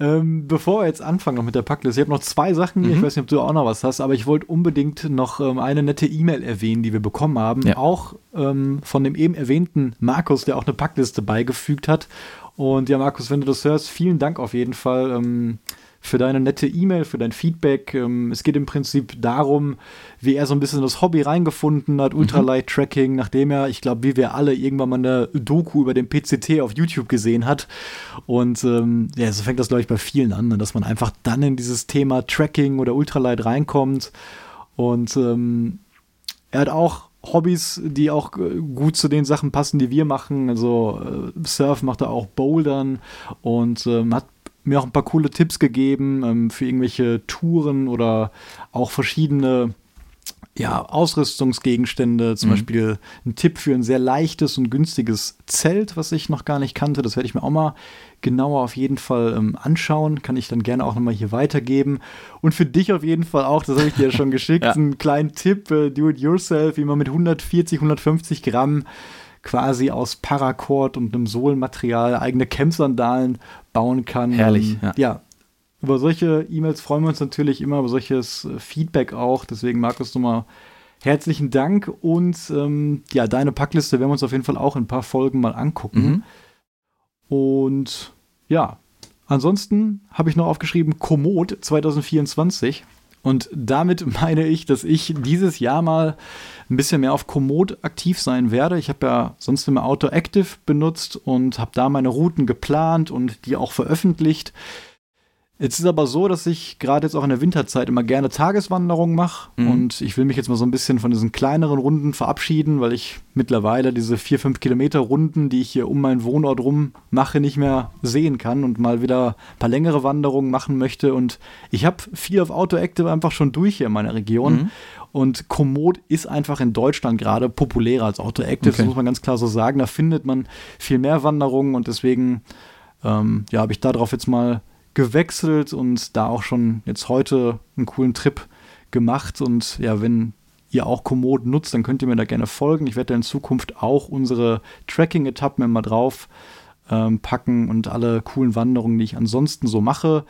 Ähm, bevor wir jetzt anfangen noch mit der Packliste, ich habe noch zwei Sachen, mhm. ich weiß nicht, ob du auch noch was hast, aber ich wollte unbedingt noch ähm, eine nette E-Mail erwähnen, die wir bekommen haben, ja. auch ähm, von dem eben erwähnten Markus, der auch eine Packliste beigefügt hat. Und ja, Markus, wenn du das hörst, vielen Dank auf jeden Fall. Für deine nette E-Mail, für dein Feedback. Ähm, es geht im Prinzip darum, wie er so ein bisschen das Hobby reingefunden hat, mhm. Ultralight-Tracking, nachdem er, ich glaube, wie wir alle irgendwann mal eine Doku über den PCT auf YouTube gesehen hat. Und ähm, ja, so fängt das, glaube ich, bei vielen an, ne, dass man einfach dann in dieses Thema Tracking oder Ultralight reinkommt. Und ähm, er hat auch Hobbys, die auch äh, gut zu den Sachen passen, die wir machen. Also äh, Surf macht er auch Bouldern und ähm, hat mir auch ein paar coole Tipps gegeben ähm, für irgendwelche Touren oder auch verschiedene ja, Ausrüstungsgegenstände, zum mhm. Beispiel ein Tipp für ein sehr leichtes und günstiges Zelt, was ich noch gar nicht kannte. Das werde ich mir auch mal genauer auf jeden Fall ähm, anschauen. Kann ich dann gerne auch nochmal hier weitergeben. Und für dich auf jeden Fall auch, das habe ich dir ja schon geschickt, ja. einen kleinen Tipp, äh, do it yourself, wie man mit 140, 150 Gramm quasi aus Paracord und einem Sohlenmaterial eigene Camp-Sandalen bauen kann. Herrlich. Ähm, ja. ja. Über solche E-Mails freuen wir uns natürlich immer, über solches äh, Feedback auch. Deswegen, Markus, nochmal herzlichen Dank. Und ähm, ja, deine Packliste werden wir uns auf jeden Fall auch in ein paar Folgen mal angucken. Mhm. Und ja, ansonsten habe ich noch aufgeschrieben Komoot 2024. Und damit meine ich, dass ich dieses Jahr mal ein bisschen mehr auf Komoot aktiv sein werde. Ich habe ja sonst immer Auto Active benutzt und habe da meine Routen geplant und die auch veröffentlicht. Jetzt ist aber so, dass ich gerade jetzt auch in der Winterzeit immer gerne Tageswanderungen mache mhm. und ich will mich jetzt mal so ein bisschen von diesen kleineren Runden verabschieden, weil ich mittlerweile diese vier, fünf Kilometer Runden, die ich hier um meinen Wohnort rum mache, nicht mehr sehen kann und mal wieder ein paar längere Wanderungen machen möchte und ich habe viel auf Auto Active einfach schon durch hier in meiner Region mhm. Und Komoot ist einfach in Deutschland gerade populärer als Auto Active, okay. das muss man ganz klar so sagen. Da findet man viel mehr Wanderungen und deswegen ähm, ja, habe ich darauf jetzt mal gewechselt und da auch schon jetzt heute einen coolen Trip gemacht. Und ja, wenn ihr auch Komoot nutzt, dann könnt ihr mir da gerne folgen. Ich werde in Zukunft auch unsere Tracking-Etappen immer drauf ähm, packen und alle coolen Wanderungen, die ich ansonsten so mache.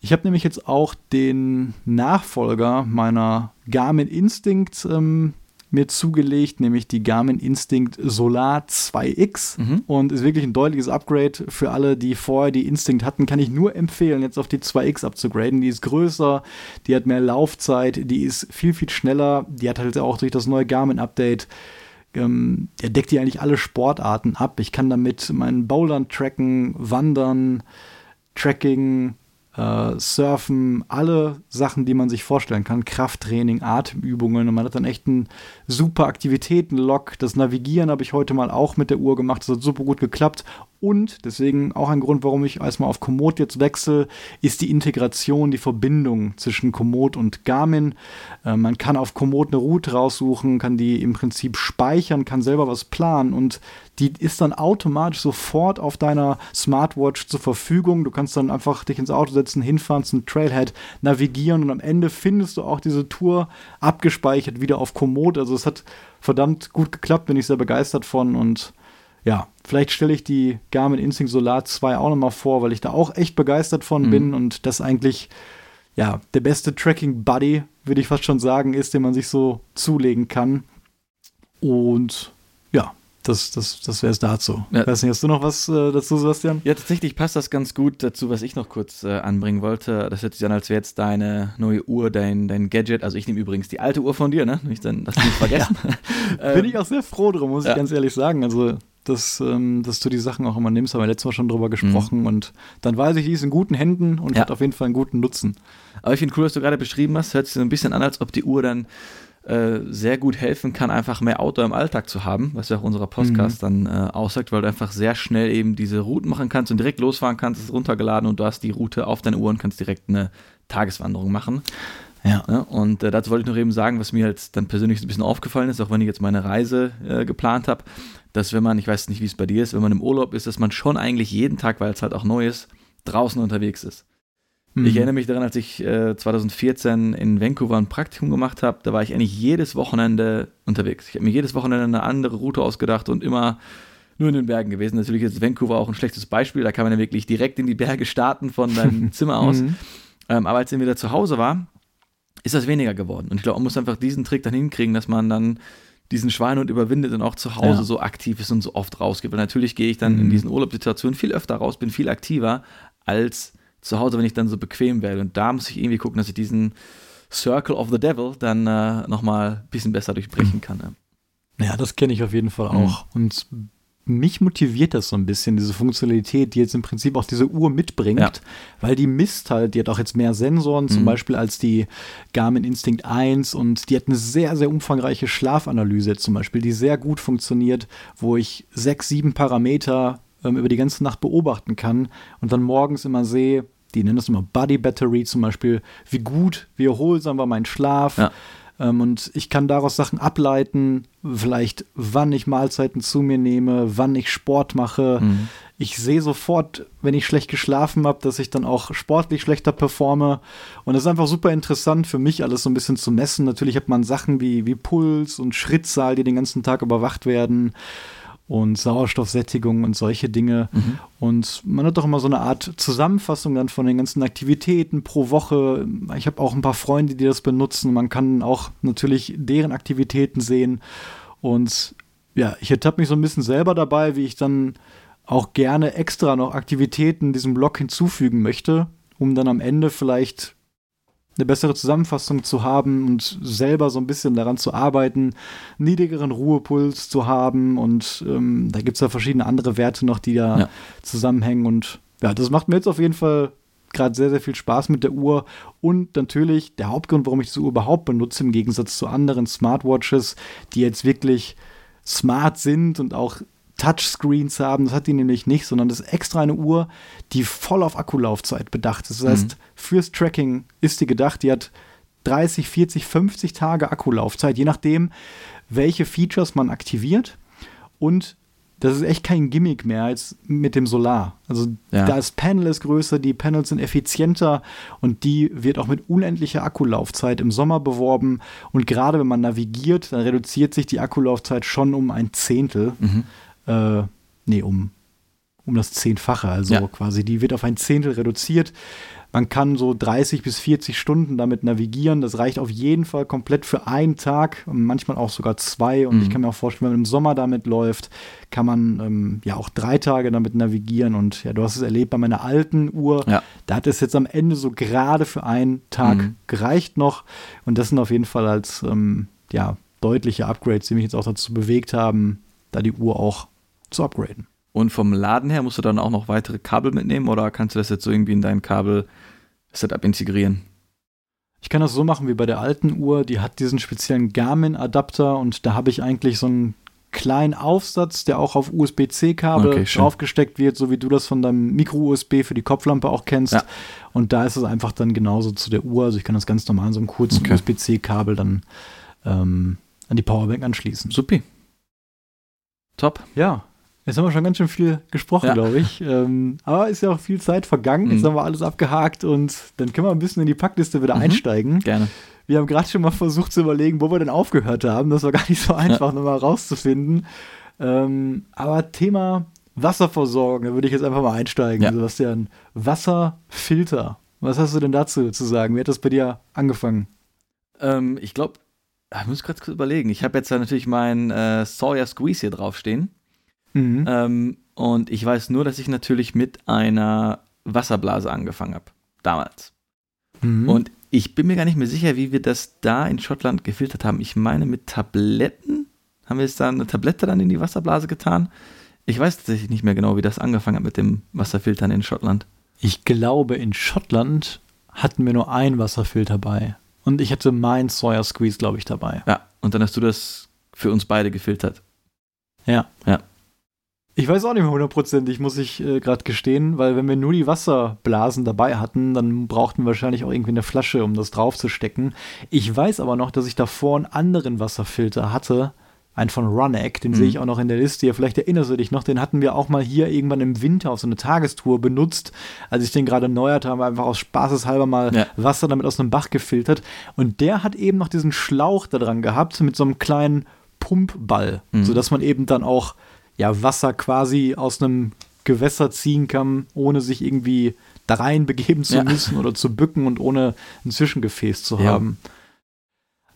Ich habe nämlich jetzt auch den Nachfolger meiner Garmin Instinct ähm, mir zugelegt, nämlich die Garmin Instinct Solar 2X mhm. und ist wirklich ein deutliches Upgrade für alle, die vorher die Instinct hatten, kann ich nur empfehlen, jetzt auf die 2X abzugraden. Die ist größer, die hat mehr Laufzeit, die ist viel, viel schneller, die hat halt auch durch das neue Garmin-Update ähm, der deckt ja eigentlich alle Sportarten ab. Ich kann damit meinen Bouldern tracken, wandern, Tracking, äh, Surfen, alle Sachen, die man sich vorstellen kann. Krafttraining, Atemübungen und man hat dann echt einen super Aktivitäten-Log. Das Navigieren habe ich heute mal auch mit der Uhr gemacht. Das hat super gut geklappt. Und deswegen auch ein Grund, warum ich erstmal auf Komoot jetzt wechsle, ist die Integration, die Verbindung zwischen Komoot und Garmin. Äh, man kann auf Komoot eine Route raussuchen, kann die im Prinzip speichern, kann selber was planen und die ist dann automatisch sofort auf deiner Smartwatch zur Verfügung. Du kannst dann einfach dich ins Auto setzen, hinfahren zum Trailhead, navigieren und am Ende findest du auch diese Tour abgespeichert wieder auf Komoot. Also es hat verdammt gut geklappt, bin ich sehr begeistert von und ja, vielleicht stelle ich die Garmin Instinct Solar 2 auch nochmal vor, weil ich da auch echt begeistert von mhm. bin und das eigentlich ja der beste Tracking Buddy, würde ich fast schon sagen, ist, den man sich so zulegen kann. Und ja, das, das, das wäre es dazu. Ja. Weiß nicht, hast du noch was äh, dazu, Sebastian? Ja, tatsächlich passt das ganz gut dazu, was ich noch kurz äh, anbringen wollte. Das hört sich an, als wäre jetzt deine neue Uhr, dein, dein Gadget. Also ich nehme übrigens die alte Uhr von dir, ne? Nicht dann, das nicht vergessen. ja. Bin ich auch sehr froh drum, muss ja. ich ganz ehrlich sagen. Also dass, ähm, dass du die Sachen auch immer nimmst, haben wir letztes Mal schon drüber gesprochen mhm. und dann weiß ich, die ist in guten Händen und ja. hat auf jeden Fall einen guten Nutzen. Aber ich finde cool, was du gerade beschrieben hast, hört sich so ein bisschen an, als ob die Uhr dann äh, sehr gut helfen kann, einfach mehr Outdoor im Alltag zu haben, was ja auch unserer Podcast mhm. dann äh, aussagt, weil du einfach sehr schnell eben diese Routen machen kannst und direkt losfahren kannst, ist runtergeladen und du hast die Route auf deine Uhr und kannst direkt eine Tageswanderung machen. Ja. ja und äh, dazu wollte ich noch eben sagen, was mir jetzt dann persönlich ein bisschen aufgefallen ist, auch wenn ich jetzt meine Reise äh, geplant habe, dass wenn man, ich weiß nicht, wie es bei dir ist, wenn man im Urlaub ist, dass man schon eigentlich jeden Tag, weil es halt auch neu ist, draußen unterwegs ist. Mhm. Ich erinnere mich daran, als ich äh, 2014 in Vancouver ein Praktikum gemacht habe, da war ich eigentlich jedes Wochenende unterwegs. Ich habe mir jedes Wochenende eine andere Route ausgedacht und immer nur in den Bergen gewesen. Natürlich ist Vancouver auch ein schlechtes Beispiel, da kann man ja wirklich direkt in die Berge starten von deinem Zimmer aus. Mhm. Ähm, aber als ich wieder zu Hause war, ist das weniger geworden. Und ich glaube, man muss einfach diesen Trick dann hinkriegen, dass man dann diesen Schweinehund überwindet und auch zu Hause ja. so aktiv ist und so oft rausgeht. Weil natürlich gehe ich dann mhm. in diesen Urlaubssituationen viel öfter raus, bin viel aktiver als zu Hause, wenn ich dann so bequem werde. Und da muss ich irgendwie gucken, dass ich diesen Circle of the Devil dann äh, nochmal ein bisschen besser durchbrechen kann. Ja, ja das kenne ich auf jeden Fall auch. Mhm. Und mich motiviert das so ein bisschen, diese Funktionalität, die jetzt im Prinzip auch diese Uhr mitbringt, ja. weil die misst halt, die hat auch jetzt mehr Sensoren, zum mhm. Beispiel als die Garmin Instinct 1 und die hat eine sehr, sehr umfangreiche Schlafanalyse zum Beispiel, die sehr gut funktioniert, wo ich sechs, sieben Parameter ähm, über die ganze Nacht beobachten kann und dann morgens immer sehe, die nennen das immer Body Battery zum Beispiel, wie gut, wie erholsam war mein Schlaf. Ja und ich kann daraus Sachen ableiten, vielleicht wann ich Mahlzeiten zu mir nehme, wann ich Sport mache. Mhm. Ich sehe sofort, wenn ich schlecht geschlafen habe, dass ich dann auch sportlich schlechter performe. Und es ist einfach super interessant für mich, alles so ein bisschen zu messen. Natürlich hat man Sachen wie, wie Puls und Schrittzahl, die den ganzen Tag überwacht werden und Sauerstoffsättigung und solche Dinge. Mhm. Und man hat doch immer so eine Art Zusammenfassung dann von den ganzen Aktivitäten pro Woche. Ich habe auch ein paar Freunde, die das benutzen. Man kann auch natürlich deren Aktivitäten sehen. Und ja, ich ertappe mich so ein bisschen selber dabei, wie ich dann auch gerne extra noch Aktivitäten diesem Blog hinzufügen möchte, um dann am Ende vielleicht eine bessere Zusammenfassung zu haben und selber so ein bisschen daran zu arbeiten, niedrigeren Ruhepuls zu haben und ähm, da gibt es ja verschiedene andere Werte noch, die da ja. zusammenhängen und ja, das macht mir jetzt auf jeden Fall gerade sehr, sehr viel Spaß mit der Uhr und natürlich der Hauptgrund, warum ich diese Uhr überhaupt benutze, im Gegensatz zu anderen Smartwatches, die jetzt wirklich smart sind und auch Touchscreens haben. Das hat die nämlich nicht, sondern das ist extra eine Uhr, die voll auf Akkulaufzeit bedacht ist. Das heißt, mhm. Fürs Tracking ist die gedacht, die hat 30, 40, 50 Tage Akkulaufzeit, je nachdem, welche Features man aktiviert. Und das ist echt kein Gimmick mehr als mit dem Solar. Also ja. das Panel ist größer, die Panels sind effizienter und die wird auch mit unendlicher Akkulaufzeit im Sommer beworben. Und gerade wenn man navigiert, dann reduziert sich die Akkulaufzeit schon um ein Zehntel. Mhm äh, nee, um, um das Zehnfache. Also Ja. quasi, die wird auf ein Zehntel reduziert. Man kann so 30 bis 40 Stunden damit navigieren. Das reicht auf jeden Fall komplett für einen Tag, manchmal auch sogar zwei. Und Mhm. ich kann mir auch vorstellen, wenn man im Sommer damit läuft, kann man ähm, ja auch drei Tage damit navigieren. Und ja, du hast es erlebt bei meiner alten Uhr. Ja. Da hat es jetzt am Ende so gerade für einen Tag Mhm. gereicht noch. Und das sind auf jeden Fall als ähm, ja, deutliche Upgrades, die mich jetzt auch dazu bewegt haben, da die Uhr auch zu upgraden. Und vom Laden her musst du dann auch noch weitere Kabel mitnehmen oder kannst du das jetzt so irgendwie in dein Kabel-Setup integrieren? Ich kann das so machen wie bei der alten Uhr. Die hat diesen speziellen Garmin-Adapter und da habe ich eigentlich so einen kleinen Aufsatz, der auch auf USB-C-Kabel Okay, draufgesteckt wird, so wie du das von deinem Micro-USB für die Kopflampe auch kennst. Ja. Und da ist es einfach dann genauso zu der Uhr. Also ich kann das ganz normal an so einem kurzen Okay. USB-C-Kabel dann ähm, an die Powerbank anschließen. Supi. Top. Ja, jetzt haben wir schon ganz schön viel gesprochen, Ja. glaube ich. Ähm, aber ist ja auch viel Zeit vergangen. Jetzt Mhm. haben wir alles abgehakt und dann können wir ein bisschen in die Packliste wieder Mhm. einsteigen. Gerne. Wir haben gerade schon mal versucht zu überlegen, wo wir denn aufgehört haben. Das war gar nicht so einfach, nochmal rauszufinden. Ähm, aber Thema Wasserversorgung, da würde ich jetzt einfach mal einsteigen. Ja. Sebastian, Wasserfilter. Was hast du denn dazu zu sagen? Wie hat das bei dir angefangen? Ähm, ich glaube, ich muss gerade kurz überlegen. Ich habe jetzt ja natürlich meinen äh, Sawyer Squeeze hier draufstehen. Mhm. Ähm, und ich weiß nur, dass ich natürlich mit einer Wasserblase angefangen habe. Damals. Mhm. Und ich bin mir gar nicht mehr sicher, wie wir das da in Schottland gefiltert haben. Ich meine, mit Tabletten. Haben wir jetzt da eine Tablette dann in die Wasserblase getan? Ich weiß tatsächlich nicht mehr genau, wie das angefangen hat mit dem Wasserfiltern in Schottland. Ich glaube, in Schottland hatten wir nur einen Wasserfilter bei. Und ich hatte meinen Sawyer Squeeze, glaube ich, dabei. Ja, und dann hast du das für uns beide gefiltert. Ja. Ja. Ich weiß auch nicht mehr hundertprozentig, muss ich äh, gerade gestehen, weil wenn wir nur die Wasserblasen dabei hatten, dann brauchten wir wahrscheinlich auch irgendwie eine Flasche, um das draufzustecken. Ich weiß aber noch, dass ich davor einen anderen Wasserfilter hatte, einen von Runac, den Mhm. sehe ich auch noch in der Liste hier. Vielleicht erinnerst du dich noch, den hatten wir auch mal hier irgendwann im Winter auf so eine Tagestour benutzt. Als ich den gerade erneuert habe, einfach aus spaßeshalber mal Ja. Wasser damit aus einem Bach gefiltert. Und der hat eben noch diesen Schlauch da dran gehabt mit so einem kleinen Pumpball, Mhm. sodass man eben dann auch ja, Wasser quasi aus einem Gewässer ziehen kann, ohne sich irgendwie da rein begeben zu Ja. müssen oder zu bücken und ohne ein Zwischengefäß zu Ja. haben.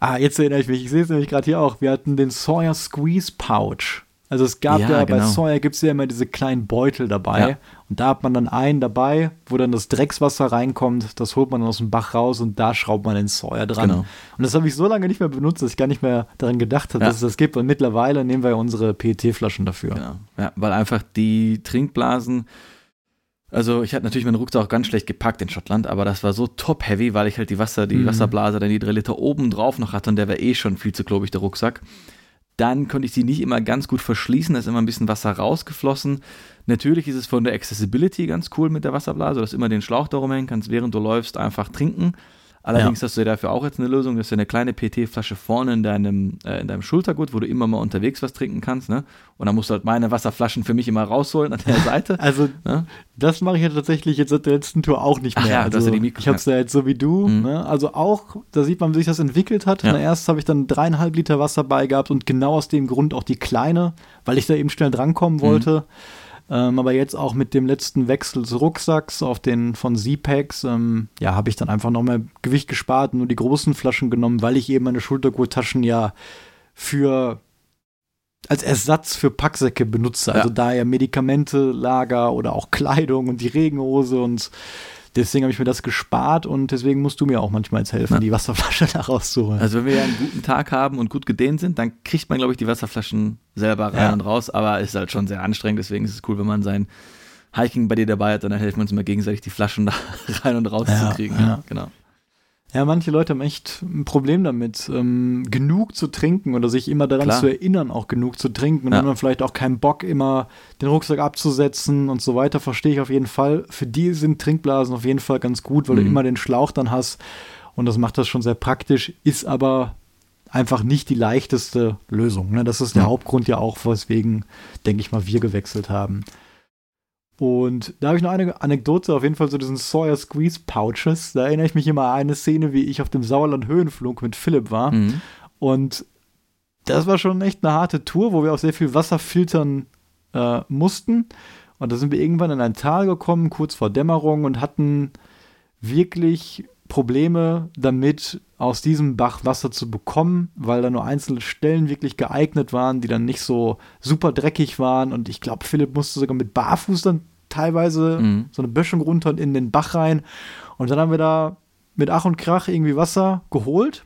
Ah, jetzt erinnere ich mich, ich sehe es nämlich gerade hier auch. Wir hatten den Sawyer Squeeze Pouch. Also es gab ja, Ja, bei genau. Sawyer gibt es ja immer diese kleinen Beutel dabei. Ja. Und da hat man dann einen dabei, wo dann das Dreckswasser reinkommt. Das holt man dann aus dem Bach raus und da schraubt man den Sawyer dran. Genau. Und das habe ich so lange nicht mehr benutzt, dass ich gar nicht mehr daran gedacht habe, Ja. dass es das gibt. Und mittlerweile nehmen wir ja unsere PET-Flaschen dafür. Genau. Ja, weil einfach die Trinkblasen, also ich hatte natürlich meinen Rucksack auch ganz schlecht gepackt in Schottland, aber das war so top-heavy, weil ich halt die Wasser, die Mhm. Wasserblase, dann die drei Liter oben drauf noch hatte und der war eh schon viel zu klobig, der Rucksack. Dann konnte ich sie nicht immer ganz gut verschließen, da ist immer ein bisschen Wasser rausgeflossen. Natürlich ist es von der Accessibility ganz cool mit der Wasserblase, dass du immer den Schlauch darum hängen kannst, während du läufst, einfach trinken. Allerdings hast du ja dafür auch jetzt eine Lösung, dass du eine kleine PT-Flasche vorne in deinem, äh, in deinem Schultergurt, wo du immer mal unterwegs was trinken kannst. Ne? Und dann musst du halt meine Wasserflaschen für mich immer rausholen an der Seite. Also ne? das mache ich ja tatsächlich jetzt seit der letzten Tour auch nicht Ach mehr. ja, das also, ja die Mikro- ich habe es ja jetzt so wie du. Mhm. Ne? Also auch, da sieht man, wie sich das entwickelt hat. Ja. Na, erst habe ich dann dreieinhalb Liter Wasser bei gehabt und genau aus dem Grund auch die kleine, weil ich da eben schnell Mhm. drankommen wollte. Ähm, aber jetzt auch mit dem letzten Wechsel des Rucksacks auf den von Z-Packs, ähm, ja, habe ich dann einfach noch mehr Gewicht gespart und nur die großen Flaschen genommen, weil ich eben meine Schultergurttaschen ja für als Ersatz für Packsäcke benutze. Also Ja. da ja Medikamente, Lager oder auch Kleidung und die Regenhose und deswegen habe ich mir das gespart und deswegen musst du mir auch manchmal jetzt helfen, Ja. die Wasserflasche da rauszuholen. Also wenn wir ja einen guten Tag haben und gut gedehnt sind, dann kriegt man, glaube ich, die Wasserflaschen selber rein Ja. und raus. Aber ist halt schon sehr anstrengend, deswegen ist es cool, wenn man sein Hiking bei dir dabei hat und dann helfen wir uns immer gegenseitig, die Flaschen da rein und raus Ja, zu kriegen. Ja, genau. Ja, manche Leute haben echt ein Problem damit, ähm, genug zu trinken oder sich immer daran Klar. zu erinnern, auch genug zu trinken. Und Ja. dann vielleicht auch keinen Bock, immer den Rucksack abzusetzen und so weiter. Verstehe ich auf jeden Fall. Für die sind Trinkblasen auf jeden Fall ganz gut, weil du Mhm. immer den Schlauch dann hast. Und das macht das schon sehr praktisch, ist aber einfach nicht die leichteste Lösung. Ne? Das ist der Ja. Hauptgrund ja auch, weswegen, denke ich mal, wir gewechselt haben. Und da habe ich noch eine Anekdote, auf jeden Fall zu diesen Sawyer Squeeze Pouches. Da erinnere ich mich immer an eine Szene, wie ich auf dem Sauerland Höhenflug mit Philipp war. Mhm. Und das war schon echt eine harte Tour, wo wir auch sehr viel Wasser filtern äh, mussten. Und da sind wir irgendwann in ein Tal gekommen, kurz vor Dämmerung, und hatten wirklich Probleme damit, aus diesem Bach Wasser zu bekommen, weil da nur einzelne Stellen wirklich geeignet waren, die dann nicht so super dreckig waren. Und ich glaube, Philipp musste sogar mit Barfuß dann teilweise mhm. so eine Böschung runter und in den Bach rein. Und dann haben wir da mit Ach und Krach irgendwie Wasser geholt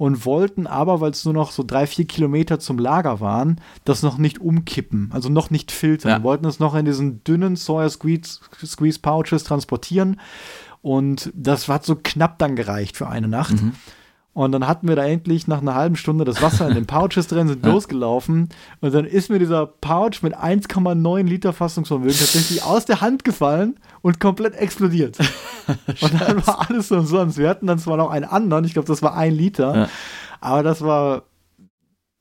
und wollten aber, weil es nur noch so drei, vier Kilometer zum Lager waren, das noch nicht umkippen, also noch nicht filtern. Ja. Wir wollten es noch in diesen dünnen Sawyer Squeeze, Squeeze Pouches transportieren und das hat so knapp dann gereicht für eine Nacht. Mhm. Und dann hatten wir da endlich nach einer halben Stunde das Wasser in den Pouches drin, sind ja. losgelaufen. Und dann ist mir dieser Pouch mit 1,9 Liter Fassungsvermögen tatsächlich aus der Hand gefallen und komplett explodiert. und dann war alles so umsonst. Wir hatten dann zwar noch einen anderen, ich glaube, das war ein Liter, ja. aber das war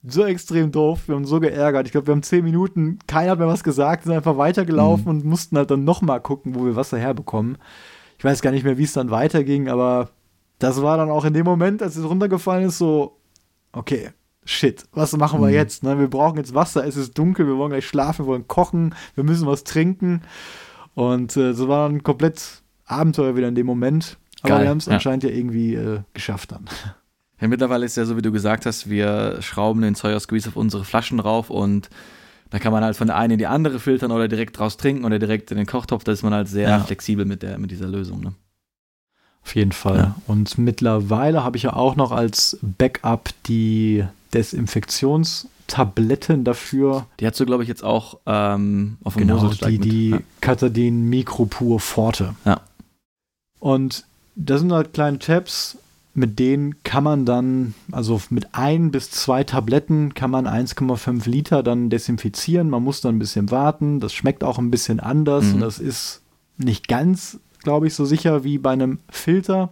so extrem doof. Wir haben so geärgert. Ich glaube, wir haben zehn Minuten, keiner hat mehr was gesagt, sind einfach weitergelaufen mhm. und mussten halt dann nochmal gucken, wo wir Wasser herbekommen. Ich weiß gar nicht mehr, wie es dann weiterging, aber das war dann auch in dem Moment, als es runtergefallen ist, so, okay, shit, was machen wir mhm. jetzt? Ne? Wir brauchen jetzt Wasser, es ist dunkel, wir wollen gleich schlafen, wir wollen kochen, wir müssen was trinken. Und äh, so war ein komplett Abenteuer wieder in dem Moment. Aber Geil, wir haben es ja. anscheinend ja irgendwie äh, geschafft dann. Ja, mittlerweile ist ja so, wie du gesagt hast, wir schrauben den Sawyer Squeeze auf unsere Flaschen drauf und da kann man halt von der einen in die andere filtern oder direkt draus trinken oder direkt in den Kochtopf. Da ist man halt sehr ja. flexibel mit, der, mit dieser Lösung. Ne? Auf jeden Fall. Ja. Und mittlerweile habe ich ja auch noch als Backup die Desinfektionstabletten dafür. Die hast du, glaube ich, jetzt auch ähm, auf dem genau, die, mit. die ja. Katadin Micropur Forte. Ja. Und das sind halt kleine Tabs, mit denen kann man dann, also mit ein bis zwei Tabletten kann man 1,5 Liter dann desinfizieren. Man muss dann ein bisschen warten. Das schmeckt auch ein bisschen anders mhm. und das ist nicht ganz glaube ich, so sicher wie bei einem Filter.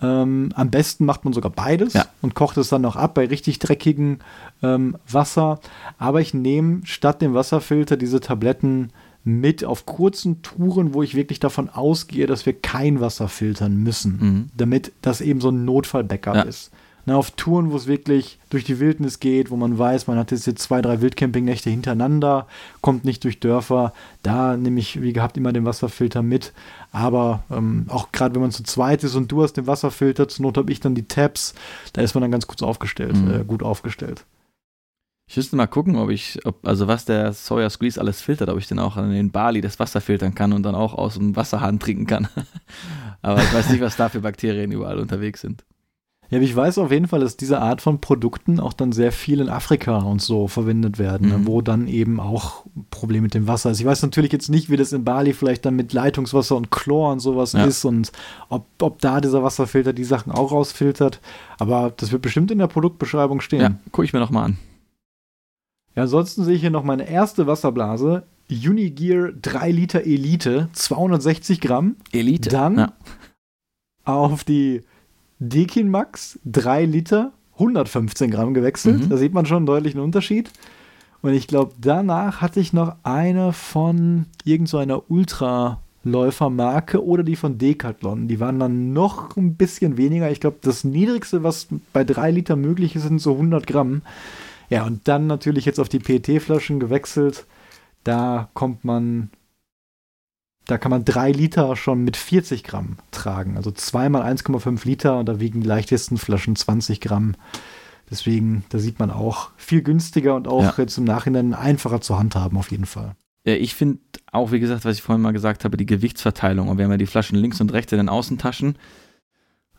Ähm, am besten macht man sogar beides ja. und kocht es dann noch ab bei richtig dreckigem ähm, Wasser. Aber ich nehme statt dem Wasserfilter diese Tabletten mit auf kurzen Touren, wo ich wirklich davon ausgehe, dass wir kein Wasser filtern müssen, mhm. damit das eben so ein Notfall-Backup ja. ist. Na, auf Touren, wo es wirklich durch die Wildnis geht, wo man weiß, man hat jetzt, jetzt zwei, drei Wildcampingnächte hintereinander, kommt nicht durch Dörfer, da nehme ich, wie gehabt, immer den Wasserfilter mit. Aber ähm, auch gerade wenn man zu zweit ist und du hast den Wasserfilter, zur Not habe ich dann die Tabs, da ist man dann ganz gut aufgestellt, mhm. äh, gut aufgestellt. Ich müsste mal gucken, ob ich, ob, also was der Sawyer Squeeze alles filtert, ob ich den auch an den Bali das Wasser filtern kann und dann auch aus dem Wasserhahn trinken kann. Aber ich weiß nicht, was da für Bakterien überall unterwegs sind. Ja, aber ich weiß auf jeden Fall, dass diese Art von Produkten auch dann sehr viel in Afrika und so verwendet werden, ne, mhm. wo dann eben auch Probleme mit dem Wasser ist. Ich weiß natürlich jetzt nicht, wie das in Bali vielleicht dann mit Leitungswasser und Chlor und sowas ja. ist und ob, ob da dieser Wasserfilter die Sachen auch rausfiltert. Aber das wird bestimmt in der Produktbeschreibung stehen. Ja, gucke ich mir nochmal an. Ja, ansonsten sehe ich hier noch meine erste Wasserblase. Unigear 3 Liter Elite, 260 Gramm. Elite. Dann ja. auf die Dekin Max 3 Liter, 115 Gramm gewechselt. Mhm. Da sieht man schon einen deutlichen Unterschied. Und ich glaube, danach hatte ich noch eine von irgendeiner so Ultraläufermarke oder die von Decathlon. Die waren dann noch ein bisschen weniger. Ich glaube, das niedrigste, was bei 3 Liter möglich ist, sind so 100 Gramm. Ja, und dann natürlich jetzt auf die PET-Flaschen gewechselt. Da kommt man da kann man drei Liter schon mit 40 Gramm tragen. Also zweimal 1,5 Liter und da wiegen die leichtesten Flaschen 20 Gramm. Deswegen, da sieht man auch viel günstiger und auch ja. jetzt im Nachhinein einfacher zu handhaben, auf jeden Fall. Ja, ich finde auch, wie gesagt, was ich vorhin mal gesagt habe, die Gewichtsverteilung. Und wir haben ja die Flaschen links und rechts in den Außentaschen.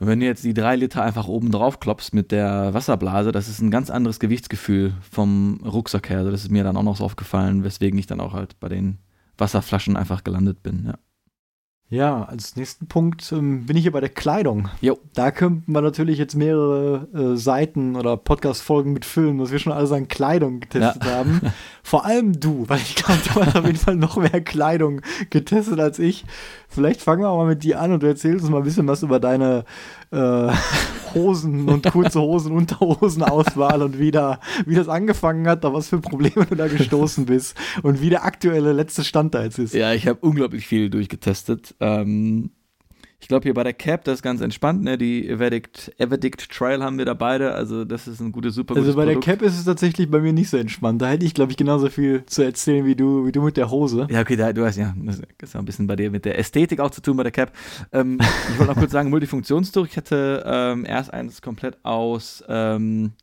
Und wenn du jetzt die drei Liter einfach oben drauf klopfst mit der Wasserblase, das ist ein ganz anderes Gewichtsgefühl vom Rucksack her. Also das ist mir dann auch noch so aufgefallen, weswegen ich dann auch halt bei den Wasserflaschen einfach gelandet bin. Ja. Ja, als nächsten Punkt ähm, bin ich hier bei der Kleidung. Jo. Da könnten wir natürlich jetzt mehrere äh, Seiten oder Podcast-Folgen mitfüllen, dass wir schon alles an Kleidung getestet ja. haben. Vor allem du, weil ich glaube, du hast auf jeden Fall noch mehr Kleidung getestet als ich. Vielleicht fangen wir mal mit dir an und du erzählst uns mal ein bisschen was über deine äh, Hosen und kurze Hosen, Unterhosenauswahl und wie, da, wie das angefangen hat, da was für Probleme du da gestoßen bist und wie der aktuelle letzte Stand da jetzt ist. Ja, ich habe unglaublich viel durchgetestet. Ähm, Ich glaube, hier bei der Cap, das ist ganz entspannt, ne? Die Everdict, Everdict Trial haben wir da beide, also das ist ein gutes, super Also bei Produkt. der Cap ist es tatsächlich bei mir nicht so entspannt. Da hätte ich, glaube ich, genauso viel zu erzählen wie du, wie du mit der Hose. Ja, okay, da, du hast ja, das ist ein bisschen bei dir mit der Ästhetik auch zu tun bei der Cap. Ähm, ich wollte noch kurz sagen, Multifunktionstuch. Ich hatte ähm, erst eines komplett aus, ähm,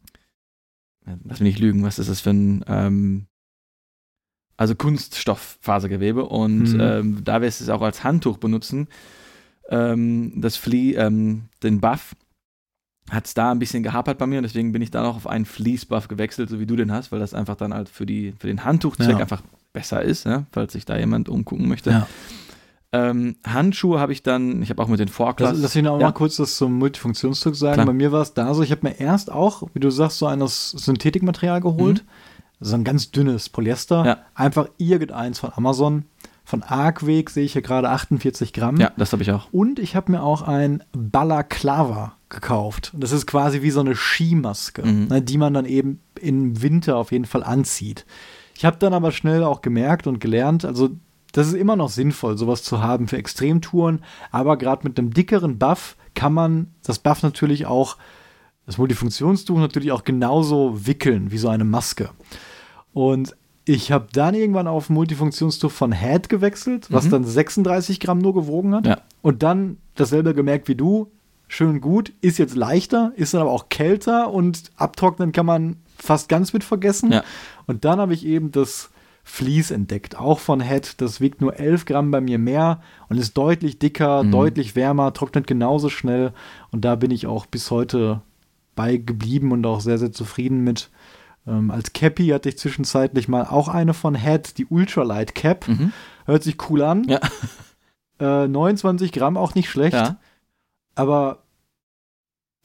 lass mich nicht lügen, was ist das für ein, ähm, also Kunststofffasergewebe und Mhm. ähm, da wirst du es auch als Handtuch benutzen. Ähm, das Flea, ähm, den Buff hat es da ein bisschen gehapert bei mir und deswegen bin ich da noch auf einen Fleece-Buff gewechselt, so wie du den hast, weil das einfach dann halt für, die, für den Handtuchzweck Ja. einfach besser ist, ja, falls sich da jemand umgucken möchte. Ja. Ähm, Handschuhe habe ich dann, ich habe auch mit den Lass, Vorklassen. lass mich noch Ja. mal kurz das zum Multifunktionszug sagen. Klar. Bei mir war es da so, ich habe mir erst auch, wie du sagst, so ein Synthetikmaterial geholt. So ein ganz dünnes Polyester. Mhm. Einfach irgendeins von Amazon. Von Arcweg sehe ich hier gerade 48 Gramm. Ja, das habe ich auch. Und ich habe mir auch ein Balaclava gekauft. Das ist quasi wie so eine Skimaske, Mhm. ne, die man dann eben im Winter auf jeden Fall anzieht. Ich habe dann aber schnell auch gemerkt und gelernt, also das ist immer noch sinnvoll, sowas zu haben für Extremtouren, aber gerade mit einem dickeren Buff kann man das Buff natürlich auch, das Multifunktionstuch natürlich auch genauso wickeln wie so eine Maske. Und ich habe dann irgendwann auf Multifunktionstuch von Head gewechselt, was Mhm. dann 36 Gramm nur gewogen hat. Ja. Und dann dasselbe gemerkt wie du. Schön und gut, ist jetzt leichter, ist dann aber auch kälter und abtrocknen kann man fast ganz mit vergessen. Ja. Und dann habe ich eben das Vlies entdeckt, auch von Head. Das wiegt nur 11 Gramm bei mir mehr und ist deutlich dicker, Mhm. deutlich wärmer, trocknet genauso schnell. Und da bin ich auch bis heute bei geblieben und auch sehr, sehr zufrieden mit. Ähm, als Cappy hatte ich zwischenzeitlich mal auch eine von Head, die Ultralight Cap. Mhm. Hört sich cool an. Ja. Äh, 29 Gramm auch nicht schlecht. Ja. Aber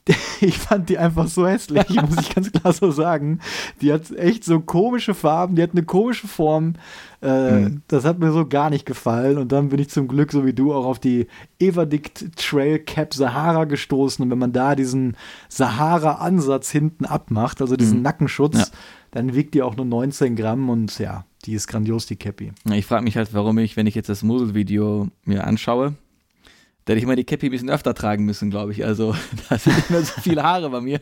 ich fand die einfach so hässlich, muss ich ganz klar so sagen. Die hat echt so komische Farben, die hat eine komische Form. Äh, Mhm. Das hat mir so gar nicht gefallen. Und dann bin ich zum Glück, so wie du, auch auf die Everdict Trail Cap Sahara gestoßen. Und wenn man da diesen Sahara-Ansatz hinten abmacht, also diesen Mhm. Nackenschutz, Ja. dann wiegt die auch nur 19 Gramm und ja, die ist grandios, die Cappy. Ich frage mich halt, warum ich, wenn ich jetzt das Muzzle-Video mir anschaue, da hätte ich mal die Cappy ein bisschen öfter tragen müssen, glaube ich. Also, da sind nicht mehr so viele Haare bei mir.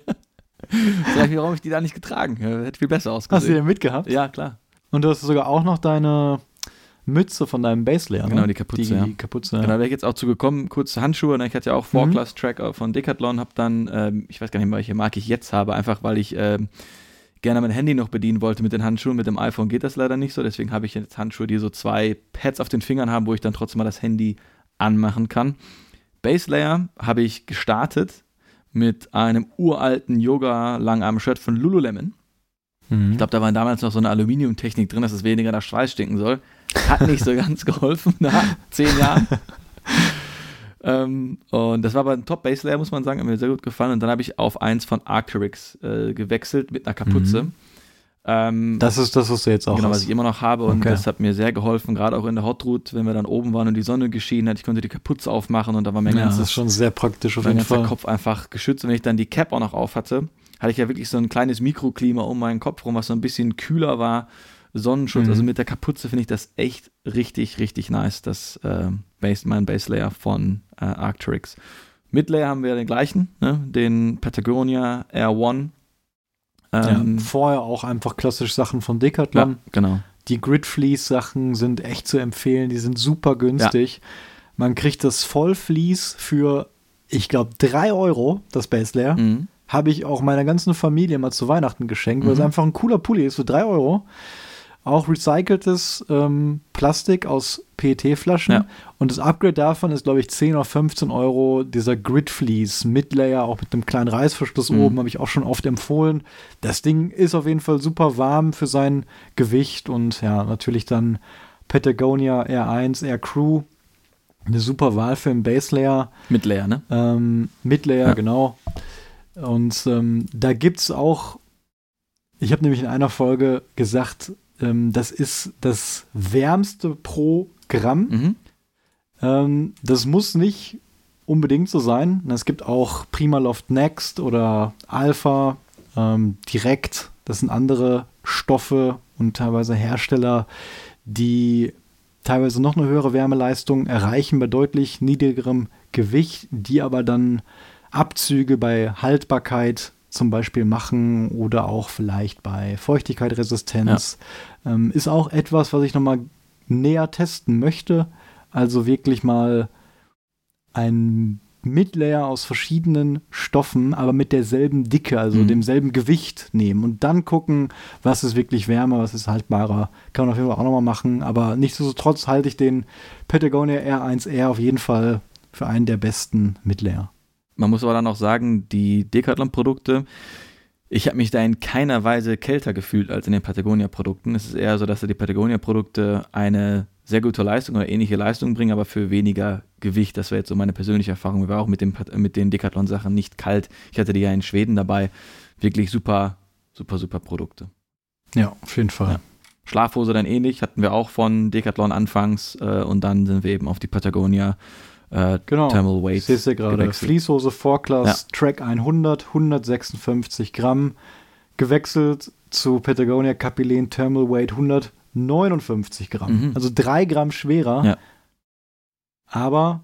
Frag mich, warum ich die da nicht getragen. Hätte viel besser Hast du ausgesehen. den mitgehabt? Ja, klar. Und du hast sogar auch noch deine Mütze von deinem Baselayer. Genau, ne? die Kapuze, Die ja. Kapuze. Genau, da wäre ich jetzt auch zu gekommen. Kurze Handschuhe. Ne? Ich hatte ja auch Four-Class-Tracker von Decathlon. Hab dann, ähm, ich weiß gar nicht mehr, welche Marke ich jetzt habe, einfach weil ich ähm, gerne mein Handy noch bedienen wollte mit den Handschuhen. Mit dem iPhone geht das leider nicht so. Deswegen habe ich jetzt Handschuhe, die so zwei Pads auf den Fingern haben, wo ich dann trotzdem mal das Handy anmachen kann. Baselayer habe ich gestartet mit einem uralten Yoga-Langarm-Shirt von Lululemon. Mhm. Ich glaube, da war damals noch so eine Aluminiumtechnik drin, dass es weniger nach Schweiß stinken soll. Hat nicht so ganz geholfen nach zehn Jahren. ähm, und das war aber ein Top-Base-Layer, muss man sagen, hat mir sehr gut gefallen. Und dann habe ich auf eins von Arcteryx äh, gewechselt mit einer Kapuze. Mhm. Ähm, Das ist das, was du jetzt auch genau, was hast. ich immer noch habe und Okay. das hat mir sehr geholfen, gerade auch in der Hot Route, wenn wir dann oben waren und die Sonne geschienen hat, ich konnte die Kapuze aufmachen und da war mein ja, das ganzes ist schon sehr praktisch auf jeden Fall. Kopf einfach geschützt. Und wenn ich dann die Cap auch noch auf hatte, hatte ich ja wirklich so ein kleines Mikroklima um meinen Kopf rum, was so ein bisschen kühler war. Sonnenschutz, Mhm. also mit der Kapuze finde ich das echt richtig, richtig nice, das äh, Base, mein Base Layer von äh, Arcteryx. Mit Layer haben wir den gleichen, ne? den Patagonia Air One. Ähm, ja, vorher auch einfach klassisch Sachen von ja, Decathlon. genau. Die Grid Fleece Sachen sind echt zu empfehlen, die sind super günstig. Man kriegt das Vollfleece für, ich glaube, 3 Euro, das Base Layer. Mhm. Habe ich auch meiner ganzen Familie mal zu Weihnachten geschenkt, weil es Mhm. einfach ein cooler Pulli ist für 3 Euro. Auch recyceltes ähm, Plastik aus PET-Flaschen. Ja. Und das Upgrade davon ist, glaube ich, 10 oder 15 Euro. Dieser Grid Fleece mit Layer, auch mit einem kleinen Reißverschluss Mhm. oben, habe ich auch schon oft empfohlen. Das Ding ist auf jeden Fall super warm für sein Gewicht und ja, natürlich dann Patagonia R1, Air Crew. Eine super Wahl für einen Base Layer. Mit Layer, ne? Ähm, mit Layer, Ja. genau. Und ähm, da gibt es auch, ich habe nämlich in einer Folge gesagt, ähm, das ist das wärmste pro Gramm. Mhm. Ähm, das muss nicht unbedingt so sein. Es gibt auch Primaloft Next oder Alpha ähm, direkt. Das sind andere Stoffe und teilweise Hersteller, die teilweise noch eine höhere Wärmeleistung erreichen bei deutlich niedrigerem Gewicht, die aber dann Abzüge bei Haltbarkeit zum Beispiel machen oder auch vielleicht bei Feuchtigkeitsresistenz. Ja. Ähm, ist auch etwas, was ich nochmal näher testen möchte. Also wirklich mal ein Midlayer aus verschiedenen Stoffen, aber mit derselben Dicke, also mhm. demselben Gewicht nehmen und dann gucken, was ist wirklich wärmer, was ist haltbarer. Kann man auf jeden Fall auch nochmal machen, aber nichtsdestotrotz halte ich den Patagonia R1R auf jeden Fall für einen der besten Midlayer. Man muss aber dann auch sagen, die Decathlon-Produkte, ich habe mich da in keiner Weise kälter gefühlt als in den Patagonia-Produkten. Es ist eher so, dass die Patagonia-Produkte eine sehr gute Leistung oder ähnliche Leistung bringen, aber für weniger Gewicht. Das wäre jetzt so meine persönliche Erfahrung. Ich war auch mit, dem, mit den Decathlon-Sachen nicht kalt. Ich hatte die ja in Schweden dabei. Wirklich super, super, super Produkte. Ja, auf jeden Fall. Ja. Schlafhose dann ähnlich, hatten wir auch von Decathlon anfangs äh, und dann sind wir eben auf die Patagonia äh, genau. Thermal Weight. Ich sehe gerade. Fließhose Vorklass ja. Track 100, 156 Gramm. Gewechselt zu Patagonia Capilene Thermal Weight 159 Gramm. Mhm. Also drei Gramm schwerer. Ja. Aber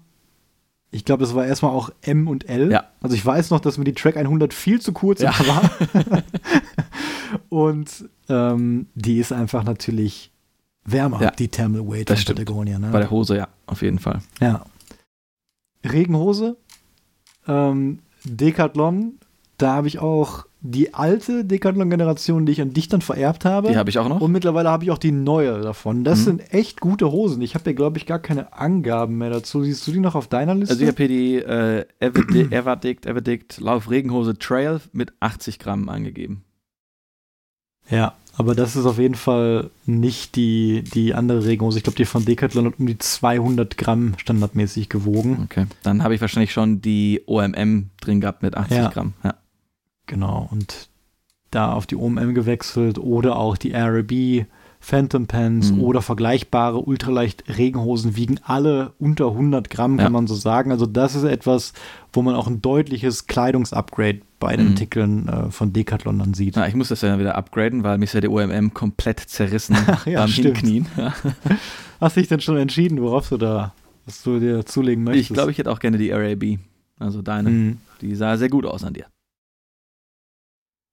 ich glaube, das war erstmal auch M und L. Ja. Also ich weiß noch, dass mir die Track 100 viel zu kurz ja. war. und ähm, die ist einfach natürlich wärmer, ja. die Thermal Weight das von Patagonia. Ne? Bei der Hose, ja, auf jeden Fall. Ja. Regenhose, ähm, Decathlon, da habe ich auch die alte Decathlon-Generation, die ich an dich dann vererbt habe. Die habe ich auch noch. Und mittlerweile habe ich auch die neue davon. Das mhm. sind echt gute Hosen. Ich habe ja, glaube ich, gar keine Angaben mehr dazu. Siehst du die noch auf deiner Liste? Also ich habe hier die äh, Everdict, Everdict Lauf-Regenhose Trail mit 80 Gramm angegeben. Ja, aber das ist auf jeden Fall nicht die, die andere Regenhose. Ich glaube, die von Decathlon hat um die 200 Gramm standardmäßig gewogen. Okay, dann habe ich wahrscheinlich schon die OMM drin gehabt mit 80 ja. Gramm. Ja. Genau, und da auf die OMM gewechselt oder auch die RB Phantom Pants mhm. oder vergleichbare ultraleicht Regenhosen wiegen alle unter 100 Gramm, kann ja. man so sagen. Also das ist etwas, wo man auch ein deutliches Kleidungsupgrade bei den mhm. Artikeln äh, von Decathlon dann sieht. Ja, ich muss das ja wieder upgraden, weil mir ist ja der OMM komplett zerrissen Ach, ja, beim Hinknien. Hast du dich denn schon entschieden, worauf du da, was du dir zulegen möchtest? Ich glaube, ich hätte auch gerne die RAB. Also deine. Mhm. Die sah sehr gut aus an dir.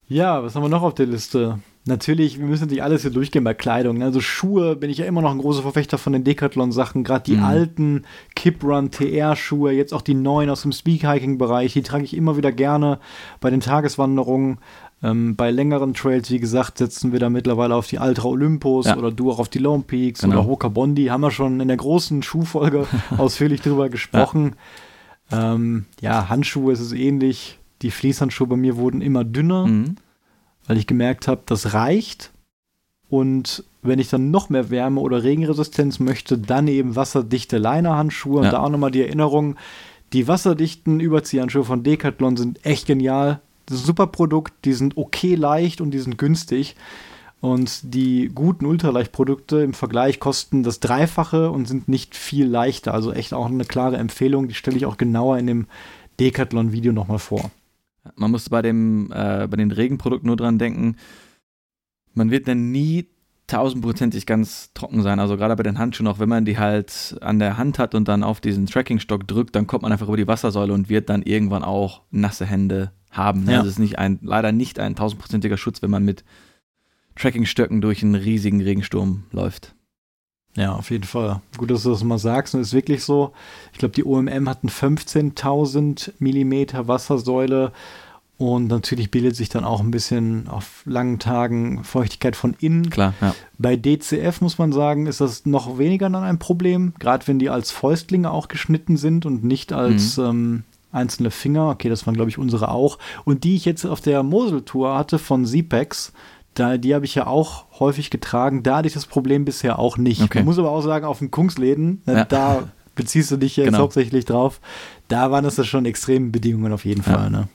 Ja, was haben wir noch auf der Liste? Natürlich, wir müssen nicht alles hier durchgehen bei Kleidung. Ne? Also Schuhe bin ich ja immer noch ein großer Verfechter von den Decathlon-Sachen. Gerade die mhm. alten Kiprun TR-Schuhe, jetzt auch die neuen aus dem Speak-Hiking-Bereich, die trage ich immer wieder gerne bei den Tageswanderungen. Ähm, bei längeren Trails, wie gesagt, setzen wir da mittlerweile auf die Ultra Olympus ja. oder du auch auf die Lone Peaks genau. oder Hoka Bondi. Haben wir schon in der großen Schuhfolge ausführlich drüber gesprochen. Ja. Ähm, ja, Handschuhe ist es ähnlich die Fließhandschuhe bei mir wurden immer dünner, mhm. Weil ich gemerkt habe, das reicht. Und wenn ich dann noch mehr Wärme oder Regenresistenz möchte, dann eben wasserdichte Liner-Handschuhe. Ja. Und da auch nochmal die Erinnerung, die wasserdichten Überziehhandschuhe von Decathlon sind echt genial. Super Produkt, die sind okay leicht und die sind günstig. Und die guten Ultraleichtprodukte im Vergleich kosten das Dreifache und sind nicht viel leichter. Also echt auch eine klare Empfehlung. Die stelle ich auch genauer in dem Decathlon-Video nochmal vor. Man muss bei, dem, äh, bei den Regenprodukten nur dran denken, man wird dann nie tausendprozentig ganz trocken sein. Also gerade bei den Handschuhen, auch wenn man die halt an der Hand hat und dann auf diesen Trackingstock drückt, dann kommt man einfach über die Wassersäule und wird dann irgendwann auch nasse Hände haben. Ne? Ja. Also es ist nicht ein, leider nicht ein tausendprozentiger Schutz, wenn man mit Trackingstöcken durch einen riesigen Regensturm läuft. Ja, auf jeden Fall. Gut, dass du das mal sagst. Und ist wirklich so. Ich glaube, die OMM hatten 15.000 Millimeter Wassersäule. Und natürlich bildet sich dann auch ein bisschen auf langen Tagen Feuchtigkeit von innen. Klar, ja. Bei DCF muss man sagen, ist das noch weniger dann ein Problem. Gerade wenn die als Fäustlinge auch geschnitten sind und nicht als mhm. ähm, einzelne Finger. Okay, das waren, glaube ich, unsere auch. Und die ich jetzt auf der Moseltour hatte von Zipex, da, die habe ich ja auch häufig getragen. Da hatte ich das Problem bisher auch nicht. Okay. Man muss aber auch sagen, auf den Kungsläden, ne, ja. da beziehst du dich jetzt genau. hauptsächlich drauf. Da waren das ja schon extreme Bedingungen auf jeden Fall. Ne?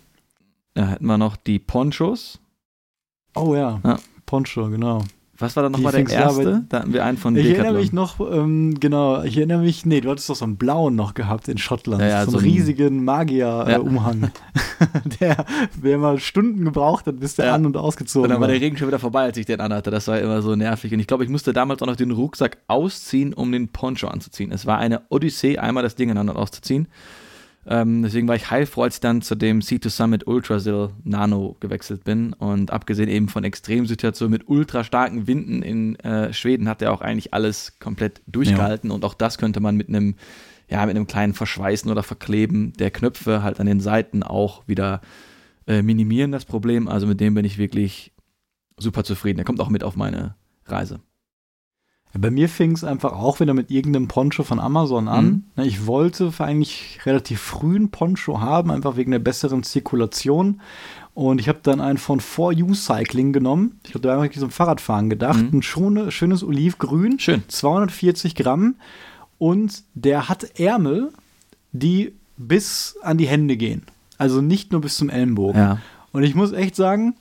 Da hätten wir noch die Ponchos. Oh ja, ja. Poncho, genau. Was war da nochmal der erste? Da hatten wir einen von Ich Decathlon. erinnere mich noch, ähm, genau, ich erinnere mich, nee, du hattest doch so einen blauen noch gehabt in Schottland. Ja, ja, so, so einen riesigen Magier-Umhang. Ja. der, der mal Stunden gebraucht hat, bis der an- und ausgezogen. Und dann war der Regen schon wieder vorbei, als ich den anhatte. Das war immer so nervig. Und ich glaube, ich musste damals auch noch den Rucksack ausziehen, um den Poncho anzuziehen. Es war eine Odyssee, einmal das Ding ineinander auszuziehen. Ähm, deswegen war ich heilfroh, als ich dann zu dem C2 Summit Ultrasil Nano gewechselt bin. Und abgesehen eben von Extremsituationen mit ultra starken Winden in äh, Schweden hat er auch eigentlich alles komplett durchgehalten. Ja. Und auch das könnte man mit einem, ja, mit einem kleinen Verschweißen oder Verkleben der Knöpfe halt an den Seiten auch wieder äh, minimieren, das Problem. Also mit dem bin ich wirklich super zufrieden. Er kommt auch mit auf meine Reise. Bei mir fing es einfach auch wieder mit irgendeinem Poncho von Amazon an. Mhm. Ne, ich wollte eigentlich relativ früh einen Poncho haben, einfach wegen der besseren Zirkulation. Und ich habe dann einen von 4U Cycling genommen. Ich habe da eigentlich zum Fahrradfahren gedacht. Mhm. Ein schöne, schönes Olivgrün. Schön. 240 Gramm. Und der hat Ärmel, die bis an die Hände gehen. Also nicht nur bis zum Ellenbogen. Ja. Und ich muss echt sagen,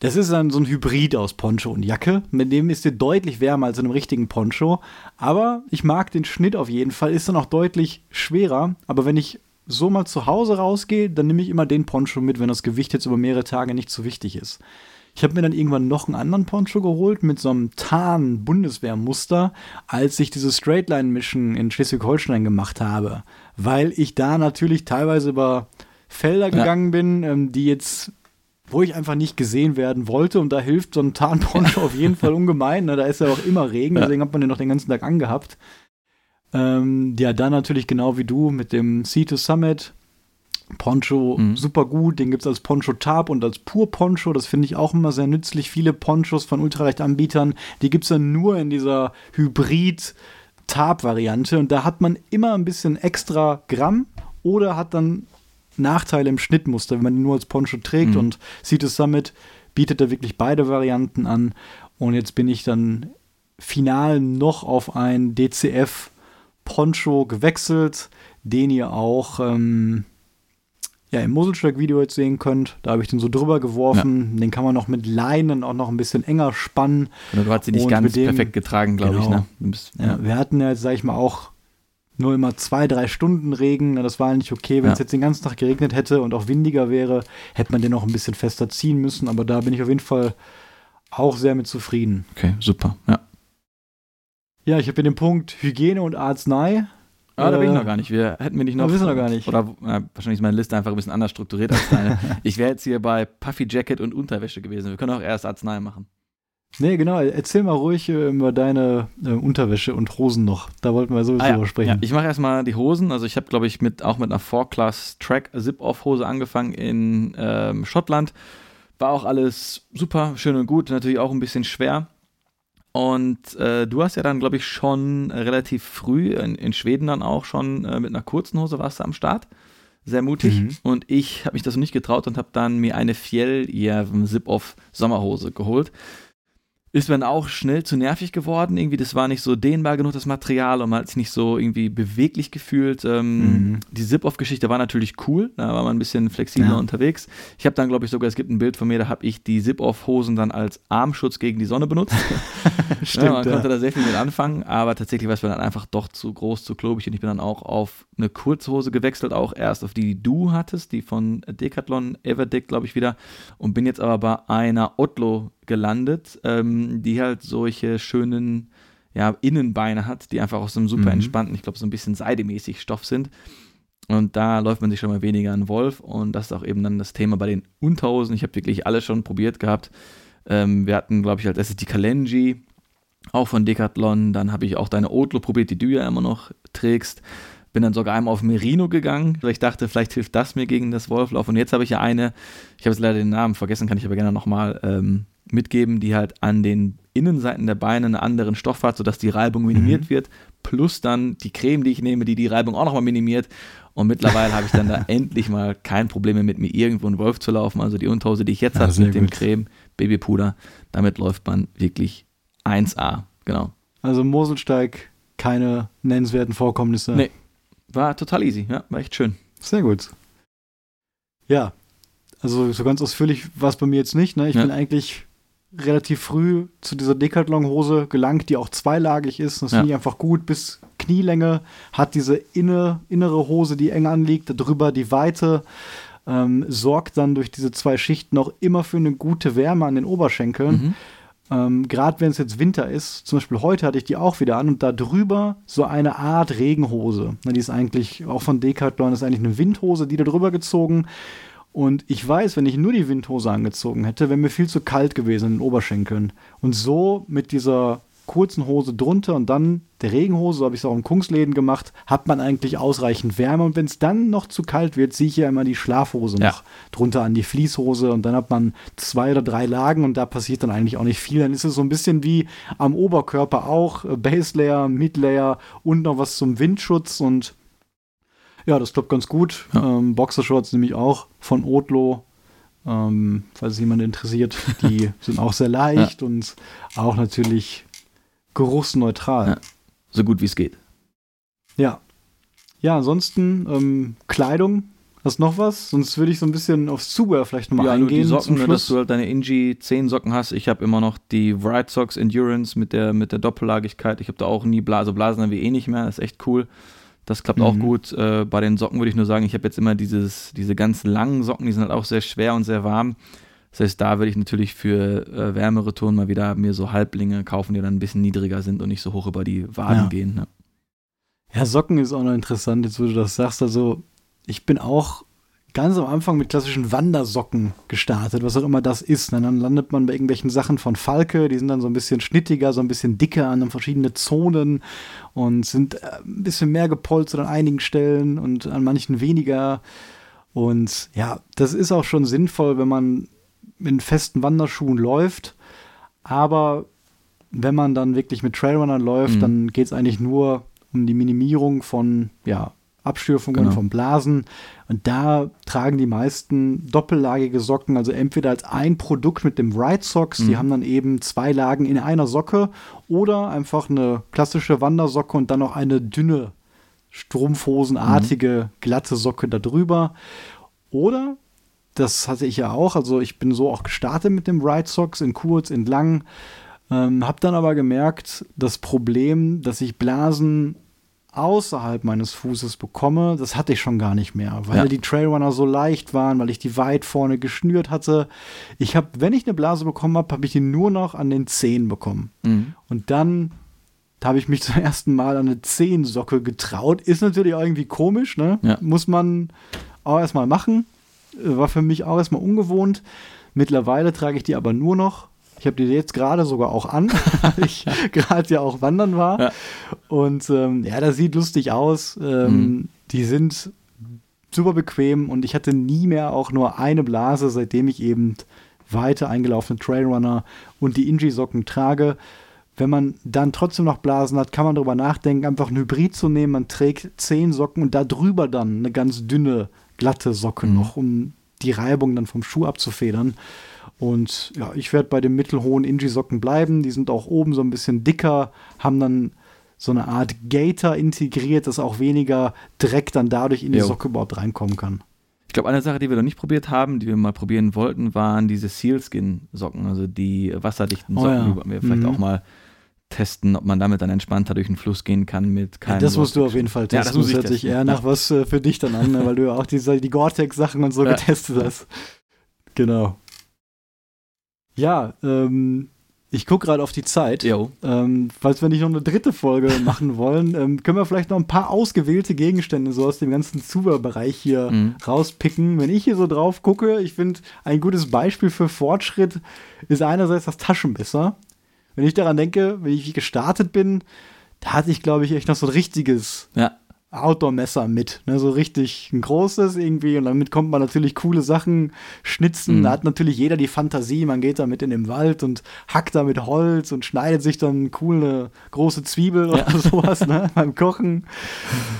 das ist dann so ein Hybrid aus Poncho und Jacke. Mit dem ist dir deutlich wärmer als in einem richtigen Poncho. Aber ich mag den Schnitt auf jeden Fall. Ist dann auch deutlich schwerer. Aber wenn ich so mal zu Hause rausgehe, dann nehme ich immer den Poncho mit, wenn das Gewicht jetzt über mehrere Tage nicht so wichtig ist. Ich habe mir dann irgendwann noch einen anderen Poncho geholt mit so einem Tarn-Bundeswehrmuster, als ich diese Straightline-Mission in Schleswig-Holstein gemacht habe. Weil ich da natürlich teilweise über Felder ja. gegangen bin, ähm, die jetzt wo ich einfach nicht gesehen werden wollte. Und da hilft so ein Tarnponcho auf jeden Fall ungemein. Ne? Da ist ja auch immer Regen, deswegen hat man den noch den ganzen Tag angehabt. Ähm, ja, dann natürlich genau wie du mit dem C2 Summit. Poncho mhm. super gut, den gibt es als Poncho Tab und als Pur Poncho. Das finde ich auch immer sehr nützlich. Viele Ponchos von Ultraleicht-Anbietern, die gibt es dann nur in dieser Hybrid- Tab-Variante und da hat man immer ein bisschen extra Gramm oder hat dann Nachteile im Schnittmuster, wenn man den nur als Poncho trägt. Mhm. Und Cetus Summit bietet da wirklich beide Varianten an. Und jetzt bin ich dann final noch auf ein DCF Poncho gewechselt, den ihr auch ähm, ja, im Muzzletrack-Video jetzt sehen könnt. Da habe ich den so drüber geworfen. Ja. Den kann man noch mit Leinen auch noch ein bisschen enger spannen. Genau, du hast sie nicht ganz dem, perfekt getragen, glaube genau, ich. Ne? Bist, ja. ja. wir hatten ja jetzt, sag ich mal, auch nur immer zwei, drei Stunden Regen. Das war eigentlich okay. Wenn ja. es jetzt den ganzen Tag geregnet hätte und auch windiger wäre, hätte man den noch ein bisschen fester ziehen müssen. Aber da bin ich auf jeden Fall auch sehr mit zufrieden. Okay, super. Ja. Ja, ich habe hier den Punkt Hygiene und Arznei. Ah, da bin ich noch gar nicht. Wir hätten wir nicht noch. wissen wir gar nicht. Oder äh, wahrscheinlich ist meine Liste einfach ein bisschen anders strukturiert als deine. ich wäre jetzt hier bei Puffy Jacket und Unterwäsche gewesen. Wir können auch erst Arznei machen. Nee, genau. Erzähl mal ruhig äh, über deine äh, Unterwäsche und Hosen noch. Da wollten wir sowieso ah, ja. sprechen. Ja, ich mache erstmal die Hosen. Also ich habe, glaube ich, mit, auch mit einer 4-Class Track Zip-Off-Hose angefangen in ähm, Schottland. War auch alles super, schön und gut. Natürlich auch ein bisschen schwer. Und äh, du hast ja dann, glaube ich, schon relativ früh in, in Schweden dann auch schon äh, mit einer kurzen Hose warst du am Start. Sehr mutig. Mhm. Und ich habe mich das noch nicht getraut und habe dann mir eine Fjell Zip-Off Sommerhose geholt ist man auch schnell zu nervig geworden. Irgendwie, das war nicht so dehnbar genug, das Material, und man hat sich nicht so irgendwie beweglich gefühlt. Ähm, mhm. Die Zip-Off-Geschichte war natürlich cool, da war man ein bisschen flexibler ja. unterwegs. Ich habe dann, glaube ich, sogar, es gibt ein Bild von mir, da habe ich die Zip-Off-Hosen dann als Armschutz gegen die Sonne benutzt. Stimmt, ja, man ja. konnte da sehr viel mit anfangen, aber tatsächlich war es mir dann einfach doch zu groß, zu klobig und ich bin dann auch auf eine Kurzhose gewechselt, auch erst auf die, die du hattest, die von Decathlon Everdick, glaube ich, wieder, und bin jetzt aber bei einer Otlo gelandet, ähm, die halt solche schönen ja, Innenbeine hat, die einfach aus einem super mhm. entspannten, ich glaube, so ein bisschen seidemäßig Stoff sind. Und da läuft man sich schon mal weniger an Wolf. Und das ist auch eben dann das Thema bei den Unterhosen. Ich habe wirklich alles schon probiert gehabt. Ähm, wir hatten, glaube ich, als erstes die Kalenji, auch von Decathlon. Dann habe ich auch deine Otlo probiert, die du ja immer noch trägst. Bin dann sogar einmal auf Merino gegangen, weil ich dachte, vielleicht hilft das mir gegen das Wolflauf. Und jetzt habe ich ja eine, ich habe jetzt leider den Namen vergessen, kann ich aber gerne nochmal ähm, mitgeben, die halt an den Innenseiten der Beine einen anderen Stoff hat, sodass die Reibung minimiert mhm. wird. Plus dann die Creme, die ich nehme, die die Reibung auch nochmal minimiert. Und mittlerweile habe ich dann da endlich mal kein Problem mehr mit mir irgendwo in Wolf zu laufen. Also die Unterhose, die ich jetzt ja, habe mit dem Creme, Babypuder, damit läuft man wirklich 1A. Genau. Also Moselsteig, keine nennenswerten Vorkommnisse. Nee, war total easy. Ja, war echt schön. Sehr gut. Ja, also so ganz ausführlich war es bei mir jetzt nicht. Ne? Ich ja. bin eigentlich relativ früh zu dieser Decathlon-Hose gelangt, die auch zweilagig ist. Das ja. finde ich einfach gut. Bis Knielänge hat diese inne, innere Hose, die eng anliegt, darüber die Weite. Ähm, sorgt dann durch diese zwei Schichten auch immer für eine gute Wärme an den Oberschenkeln. Mhm. Ähm, Gerade wenn es jetzt Winter ist, zum Beispiel heute hatte ich die auch wieder an und da drüber so eine Art Regenhose. Na, die ist eigentlich auch von Decathlon, ist eigentlich eine Windhose, die da drüber gezogen. Und ich weiß, wenn ich nur die Windhose angezogen hätte, wäre mir viel zu kalt gewesen in den Oberschenkeln. Und so mit dieser kurzen Hose drunter und dann der Regenhose, so habe ich es auch in Kungsläden gemacht, hat man eigentlich ausreichend Wärme. Und wenn es dann noch zu kalt wird, ziehe ich ja immer die Schlafhose ja. noch drunter an die Fließhose und dann hat man zwei oder drei Lagen und da passiert dann eigentlich auch nicht viel. Dann ist es so ein bisschen wie am Oberkörper auch, äh, Base Layer, Mid Layer und noch was zum Windschutz und ja, das klappt ganz gut. Ja. Ähm, Boxershorts nämlich auch von Otlo. Ähm, falls es jemand interessiert, die sind auch sehr leicht ja. und auch natürlich geruchsneutral. Ja. So gut wie es geht. Ja. Ja, ansonsten ähm, Kleidung. Hast du noch was? Sonst würde ich so ein bisschen aufs Zubehör vielleicht nochmal ja, eingehen. Die Socken, ne, dass du halt deine Ingi 10 Socken hast. Ich habe immer noch die Wright Socks Endurance mit der, mit der Doppellagigkeit. Ich habe da auch nie Blase. Blasen haben wir eh nicht mehr. Das ist echt cool. Das klappt mhm. auch gut. Äh, bei den Socken würde ich nur sagen, ich habe jetzt immer dieses, diese ganz langen Socken, die sind halt auch sehr schwer und sehr warm. Das heißt, da würde ich natürlich für äh, wärmere Touren mal wieder mir so Halblinge kaufen, die dann ein bisschen niedriger sind und nicht so hoch über die Waden ja. gehen. Ne? Ja, Socken ist auch noch interessant, jetzt wo du das sagst. Also, ich bin auch ganz am Anfang mit klassischen Wandersocken gestartet, was auch immer das ist. Und dann landet man bei irgendwelchen Sachen von Falke, die sind dann so ein bisschen schnittiger, so ein bisschen dicker an verschiedene Zonen und sind äh, ein bisschen mehr gepolstert an einigen Stellen und an manchen weniger. Und ja, das ist auch schon sinnvoll, wenn man in festen Wanderschuhen läuft. Aber wenn man dann wirklich mit Trailrunnern läuft, mhm. dann geht es eigentlich nur um die Minimierung von ja, Abstürfungen, genau. von Blasen. Und da tragen die meisten doppellagige Socken, also entweder als ein Produkt mit dem Ride Socks, mhm. die haben dann eben zwei Lagen in einer Socke, oder einfach eine klassische Wandersocke und dann noch eine dünne, strumpfhosenartige, mhm. glatte Socke darüber. Oder das hatte ich ja auch. Also ich bin so auch gestartet mit dem Ride Socks in kurz, in lang. Ähm, hab dann aber gemerkt, das Problem, dass ich Blasen außerhalb meines Fußes bekomme, das hatte ich schon gar nicht mehr, weil ja. die Trailrunner so leicht waren, weil ich die weit vorne geschnürt hatte. Ich habe, wenn ich eine Blase bekommen habe, habe ich die nur noch an den Zehen bekommen. Mhm. Und dann habe ich mich zum ersten Mal an eine Zehensocke getraut. Ist natürlich auch irgendwie komisch, ne? Ja. Muss man auch erstmal machen. War für mich auch erstmal ungewohnt. Mittlerweile trage ich die aber nur noch. Ich habe die jetzt gerade sogar auch an, weil ich gerade ja auch wandern war. Ja. Und ähm, ja, das sieht lustig aus. Ähm, mhm. Die sind super bequem und ich hatte nie mehr auch nur eine Blase, seitdem ich eben weiter eingelaufene Trailrunner und die Inji-Socken trage. Wenn man dann trotzdem noch Blasen hat, kann man darüber nachdenken, einfach ein Hybrid zu nehmen. Man trägt zehn Socken und darüber dann eine ganz dünne glatte Socke mhm. noch, um die Reibung dann vom Schuh abzufedern. Und ja, ich werde bei den mittelhohen Inji-Socken bleiben. Die sind auch oben so ein bisschen dicker, haben dann so eine Art Gator integriert, dass auch weniger Dreck dann dadurch in die jo. Socke überhaupt reinkommen kann. Ich glaube, eine Sache, die wir noch nicht probiert haben, die wir mal probieren wollten, waren diese Sealskin-Socken, also die wasserdichten Socken, oh ja. die wir vielleicht mhm. auch mal testen, ob man damit dann entspannter durch den Fluss gehen kann mit keinem. Ja, das musst du auf jeden Fall testen. Ja, das, muss hört sich eher nach was äh, für dich dann an, ne? weil du ja auch diese, die Gore-Tex-Sachen und so ja. getestet hast. Genau. Ja, ähm, ich gucke gerade auf die Zeit. Ähm, falls wir nicht noch eine dritte Folge machen wollen, ähm, können wir vielleicht noch ein paar ausgewählte Gegenstände so aus dem ganzen Zuber-Bereich hier mhm. rauspicken. Wenn ich hier so drauf gucke, ich finde, ein gutes Beispiel für Fortschritt ist einerseits das Taschenmesser. Wenn ich daran denke, wenn ich gestartet bin, da hatte ich, glaube ich, echt noch so ein richtiges ja. Outdoor-Messer mit. Ne? So richtig ein großes irgendwie. Und damit kommt man natürlich coole Sachen schnitzen. Mhm. Da hat natürlich jeder die Fantasie. Man geht damit in den Wald und hackt da mit Holz und schneidet sich dann cool eine große Zwiebel ja. oder sowas ne? beim Kochen.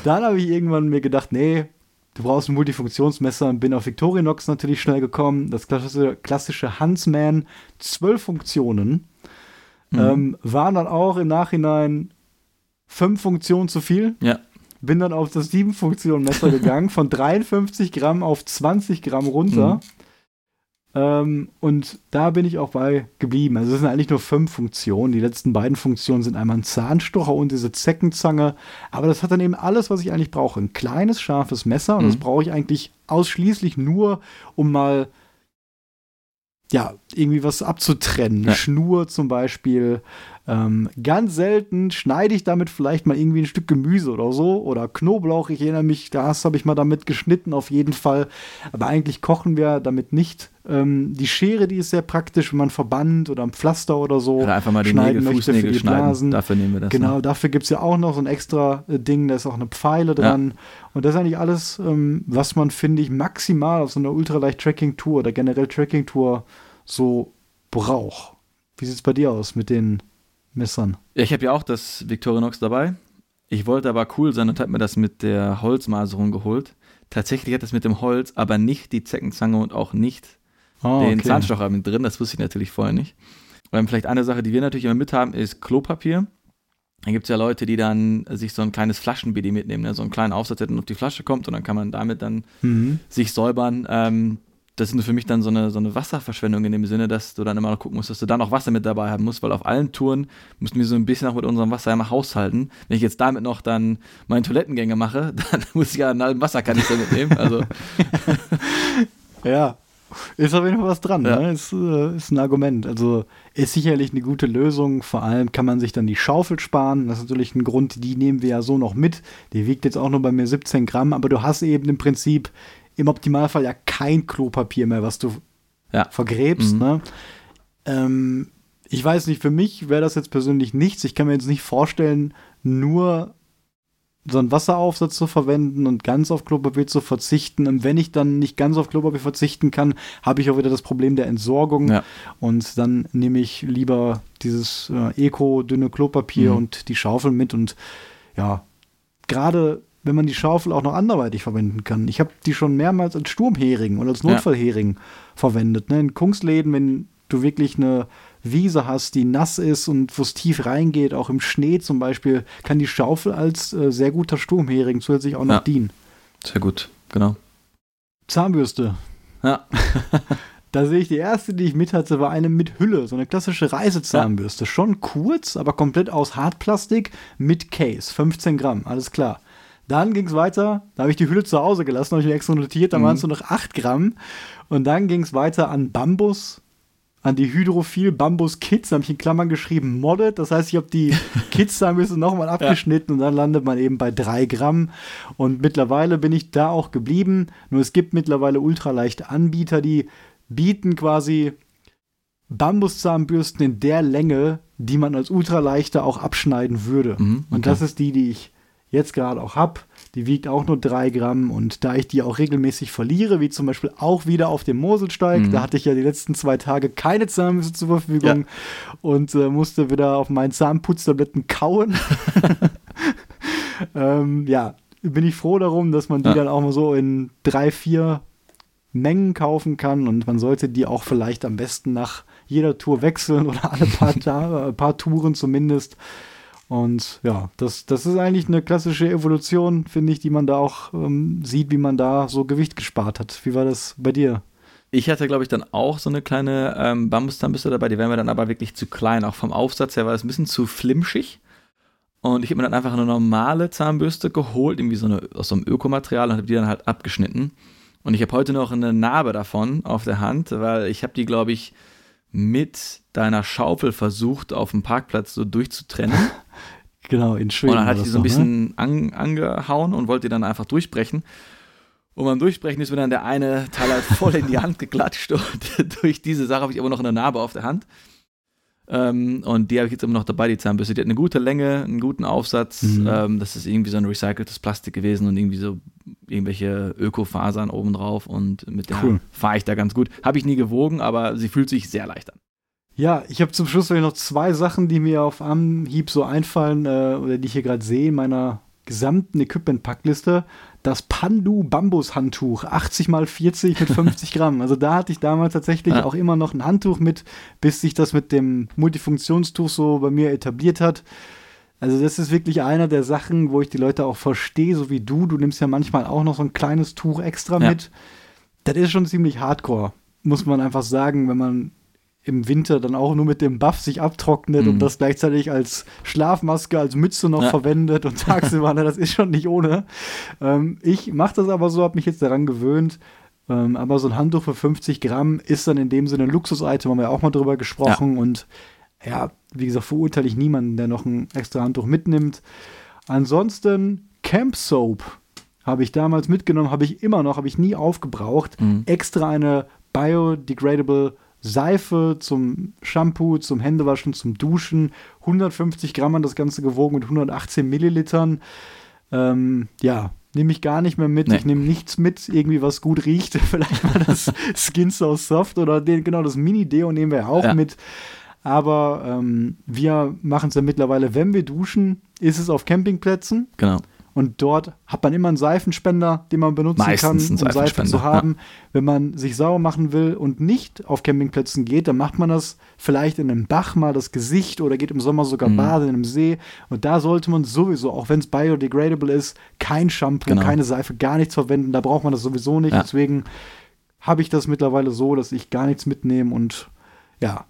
Dann habe ich irgendwann mir gedacht, nee, du brauchst ein Multifunktionsmesser und bin auf Victorinox natürlich schnell gekommen. Das klassische, klassische Huntsman, zwölf Funktionen. Mhm. Ähm, waren dann auch im Nachhinein fünf Funktionen zu viel. Ja. Bin dann auf das sieben Funktionen Messer gegangen, von 53 Gramm auf 20 Gramm runter. Mhm. Ähm, und da bin ich auch bei geblieben. Also es sind eigentlich nur fünf Funktionen. Die letzten beiden Funktionen sind einmal ein Zahnstocher und diese Zeckenzange. Aber das hat dann eben alles, was ich eigentlich brauche. Ein kleines, scharfes Messer. Und mhm. das brauche ich eigentlich ausschließlich nur, um mal ja, irgendwie was abzutrennen. Ja. Schnur zum Beispiel. Ähm, ganz selten schneide ich damit vielleicht mal irgendwie ein Stück Gemüse oder so. Oder Knoblauch. Ich erinnere mich, das habe ich mal damit geschnitten, auf jeden Fall. Aber eigentlich kochen wir damit nicht. Ähm, die Schere, die ist sehr praktisch, wenn man Verband oder ein Pflaster oder so oder einfach mal die schneiden Nägel, möchte für die Blasen. Dafür nehmen wir das. Genau, ne? dafür gibt es ja auch noch so ein extra äh, Ding, da ist auch eine Pfeile dran. Ja. Und das ist eigentlich alles, ähm, was man, finde ich, maximal auf so einer Ultraleicht-Tracking-Tour oder generell Tracking-Tour so braucht. Wie sieht es bei dir aus mit den Messern? Ja, ich habe ja auch das Victorinox dabei. Ich wollte aber cool sein und habe mir das mit der Holzmaserung geholt. Tatsächlich hat das mit dem Holz aber nicht die Zeckenzange und auch nicht oh, den okay. Zahnstocher mit drin. Das wusste ich natürlich vorher nicht. Und vielleicht eine Sache, die wir natürlich immer mit haben, ist Klopapier. Da gibt es ja Leute, die dann sich so ein kleines Flaschenbidi mitnehmen, ne? so einen kleinen Aufsatz, der dann auf die Flasche kommt und dann kann man damit dann mhm. sich säubern. Ähm, das ist für mich dann so eine, so eine Wasserverschwendung in dem Sinne, dass du dann immer noch gucken musst, dass du da noch Wasser mit dabei haben musst, weil auf allen Touren mussten wir so ein bisschen auch mit unserem Wasser immer haushalten. Wenn ich jetzt damit noch dann meine Toilettengänge mache, dann muss ich ja einen halben Wasserkanister mitnehmen. Also. ja, ist auf jeden Fall was dran, ja. ne? ist, äh, ist ein Argument. Also ist sicherlich eine gute Lösung. Vor allem kann man sich dann die Schaufel sparen. Das ist natürlich ein Grund, die nehmen wir ja so noch mit. Die wiegt jetzt auch nur bei mir 17 Gramm, aber du hast eben im Prinzip im Optimalfall ja kein Klopapier mehr, was du ja. vergräbst. Mhm. Ne? Ähm, ich weiß nicht, für mich wäre das jetzt persönlich nichts. Ich kann mir jetzt nicht vorstellen, nur so einen Wasseraufsatz zu verwenden und ganz auf Klopapier zu verzichten. Und wenn ich dann nicht ganz auf Klopapier verzichten kann, habe ich auch wieder das Problem der Entsorgung. Ja. Und dann nehme ich lieber dieses äh, Eco-dünne Klopapier mhm. und die Schaufel mit. Und ja, gerade wenn man die Schaufel auch noch anderweitig verwenden kann. Ich habe die schon mehrmals als Sturmhering und als Notfallhering ja. verwendet. Ne? In Kunstläden, wenn du wirklich eine Wiese hast, die nass ist und wo es tief reingeht, auch im Schnee zum Beispiel, kann die Schaufel als äh, sehr guter Sturmhering zusätzlich auch noch ja. dienen. Sehr gut, genau. Zahnbürste. Ja. da sehe ich die erste, die ich mit hatte, war eine mit Hülle, so eine klassische Reisezahnbürste. Ja. Schon kurz, aber komplett aus Hartplastik mit Case. 15 Gramm, alles klar. Dann ging es weiter, da habe ich die Hülle zu Hause gelassen, habe ich mir extra notiert, da mhm. waren es nur noch 8 Gramm. Und dann ging es weiter an Bambus, an die Hydrophil Bambus Kids, da habe ich in Klammern geschrieben Modded. Das heißt, ich habe die Kids da ein bisschen nochmal abgeschnitten ja. und dann landet man eben bei 3 Gramm. Und mittlerweile bin ich da auch geblieben. Nur es gibt mittlerweile ultraleichte Anbieter, die bieten quasi Bambuszahnbürsten in der Länge, die man als ultraleichte auch abschneiden würde. Mhm, okay. Und das ist die, die ich jetzt gerade auch habe. Die wiegt auch nur drei Gramm und da ich die auch regelmäßig verliere, wie zum Beispiel auch wieder auf dem Moselsteig, mhm. da hatte ich ja die letzten zwei Tage keine Zahnbürste zur Verfügung ja. und äh, musste wieder auf meinen Zahnputztabletten kauen. ähm, ja, bin ich froh darum, dass man die ja. dann auch mal so in drei, vier Mengen kaufen kann und man sollte die auch vielleicht am besten nach jeder Tour wechseln oder alle paar, paar Touren zumindest. Und ja, das, das ist eigentlich eine klassische Evolution, finde ich, die man da auch ähm, sieht, wie man da so Gewicht gespart hat. Wie war das bei dir? Ich hatte, glaube ich, dann auch so eine kleine ähm, Bambuszahnbürste dabei, die wäre mir dann aber wirklich zu klein. Auch vom Aufsatz her war es ein bisschen zu flimschig. Und ich habe mir dann einfach eine normale Zahnbürste geholt, irgendwie so eine aus so einem Ökomaterial und habe die dann halt abgeschnitten. Und ich habe heute noch eine Narbe davon auf der Hand, weil ich habe die, glaube ich, mit deiner Schaufel versucht, auf dem Parkplatz so durchzutrennen. genau, in Schweden. Und dann hat die so ein bisschen ne? an, angehauen und wollte die dann einfach durchbrechen. Und beim Durchbrechen ist mir dann der eine Teil halt voll in die Hand geklatscht und durch diese Sache habe ich aber noch eine Narbe auf der Hand. Ähm, und die habe ich jetzt immer noch dabei, die Zahnbürste. Die hat eine gute Länge, einen guten Aufsatz. Mhm. Ähm, das ist irgendwie so ein recyceltes Plastik gewesen und irgendwie so irgendwelche Ökofasern obendrauf. Und mit der cool. fahre ich da ganz gut. Habe ich nie gewogen, aber sie fühlt sich sehr leicht an. Ja, ich habe zum Schluss noch zwei Sachen, die mir auf Anhieb so einfallen äh, oder die ich hier gerade sehe in meiner gesamten Equipment-Packliste das Pandu Bambus-Handtuch, 80 mal 40 mit 50 Gramm. Also da hatte ich damals tatsächlich ja. auch immer noch ein Handtuch mit, bis sich das mit dem Multifunktionstuch so bei mir etabliert hat. Also das ist wirklich einer der Sachen, wo ich die Leute auch verstehe, so wie du. Du nimmst ja manchmal auch noch so ein kleines Tuch extra ja. mit. Das ist schon ziemlich hardcore. muss man einfach sagen, wenn man im Winter dann auch nur mit dem Buff sich abtrocknet mhm. und das gleichzeitig als Schlafmaske, als Mütze noch ja. verwendet und tagsüber, das ist schon nicht ohne. Ähm, ich mache das aber so, habe mich jetzt daran gewöhnt. Ähm, aber so ein Handtuch für 50 Gramm ist dann in dem Sinne ein Luxus-Item, haben wir auch mal drüber gesprochen. Ja. Und ja, wie gesagt, verurteile ich niemanden, der noch ein extra Handtuch mitnimmt. Ansonsten Camp Soap habe ich damals mitgenommen, habe ich immer noch, habe ich nie aufgebraucht. Mhm. Extra eine biodegradable Seife zum Shampoo, zum Händewaschen, zum Duschen. 150 Gramm an das Ganze gewogen mit 118 Millilitern. Ähm, ja, nehme ich gar nicht mehr mit. Nee. Ich nehme nichts mit, irgendwie was gut riecht. Vielleicht mal das Skin So Soft oder den, genau das Mini-Deo nehmen wir auch ja. mit. Aber ähm, wir machen es ja mittlerweile, wenn wir duschen, ist es auf Campingplätzen. Genau. Und dort hat man immer einen Seifenspender, den man benutzen Meistens kann, um Seife zu haben. Ja. Wenn man sich sauer machen will und nicht auf Campingplätzen geht, dann macht man das vielleicht in einem Bach mal das Gesicht oder geht im Sommer sogar mhm. baden in einem See. Und da sollte man sowieso, auch wenn es biodegradable ist, kein Shampoo, genau. keine Seife, gar nichts verwenden. Da braucht man das sowieso nicht. Ja. Deswegen habe ich das mittlerweile so, dass ich gar nichts mitnehme und ja,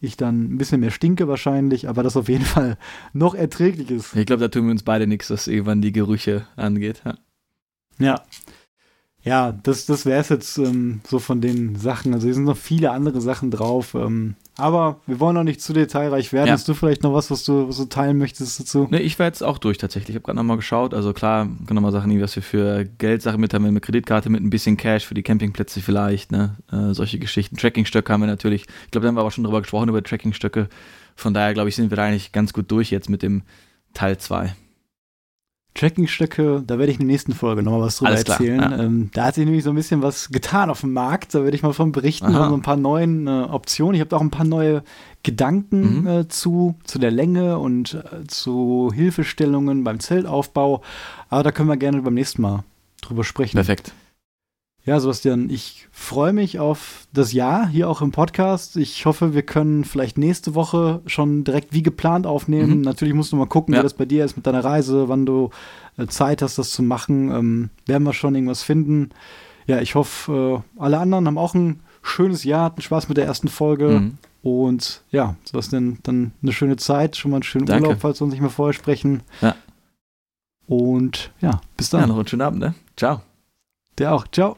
ich dann ein bisschen mehr stinke wahrscheinlich, aber das auf jeden Fall noch erträglich ist. Ich glaube, da tun wir uns beide nichts, was irgendwann die Gerüche angeht. Ja. Ja, ja das, das wäre es jetzt ähm, so von den Sachen. Also hier sind noch viele andere Sachen drauf. Ähm, aber wir wollen noch nicht zu detailreich werden. Ja. Hast du vielleicht noch was, was du, was du teilen möchtest dazu? Nee, ich war jetzt auch durch tatsächlich. Ich habe gerade nochmal geschaut. Also klar, können nochmal Sachen, was wir für Geldsachen mit haben, mit Kreditkarte, mit ein bisschen Cash für die Campingplätze vielleicht, ne? Äh, solche Geschichten. Trackingstöcke haben wir natürlich. Ich glaube, da haben wir aber schon drüber gesprochen, über Trackingstöcke. Von daher, glaube ich, sind wir da eigentlich ganz gut durch jetzt mit dem Teil 2. Trackingstöcke, da werde ich in der nächsten Folge nochmal was drüber erzählen. Ja. Ähm, da hat sich nämlich so ein bisschen was getan auf dem Markt. Da werde ich mal von berichten, Aha. so ein paar neuen äh, Optionen. Ich habe auch ein paar neue Gedanken mhm. äh, zu, zu der Länge und äh, zu Hilfestellungen beim Zeltaufbau. Aber da können wir gerne beim nächsten Mal drüber sprechen. Perfekt. Ja, Sebastian, ich freue mich auf das Jahr hier auch im Podcast. Ich hoffe, wir können vielleicht nächste Woche schon direkt wie geplant aufnehmen. Mhm. Natürlich musst du mal gucken, ja. wie das bei dir ist mit deiner Reise, wann du äh, Zeit hast, das zu machen. Ähm, werden wir schon irgendwas finden. Ja, ich hoffe, äh, alle anderen haben auch ein schönes Jahr, hatten Spaß mit der ersten Folge. Mhm. Und ja, Sebastian, dann eine schöne Zeit, schon mal einen schönen Danke. Urlaub, falls wir uns nicht mehr vorher sprechen. Ja. Und ja, bis dann. Ja, noch einen schönen Abend, ne? Ciao. Der auch. Ciao.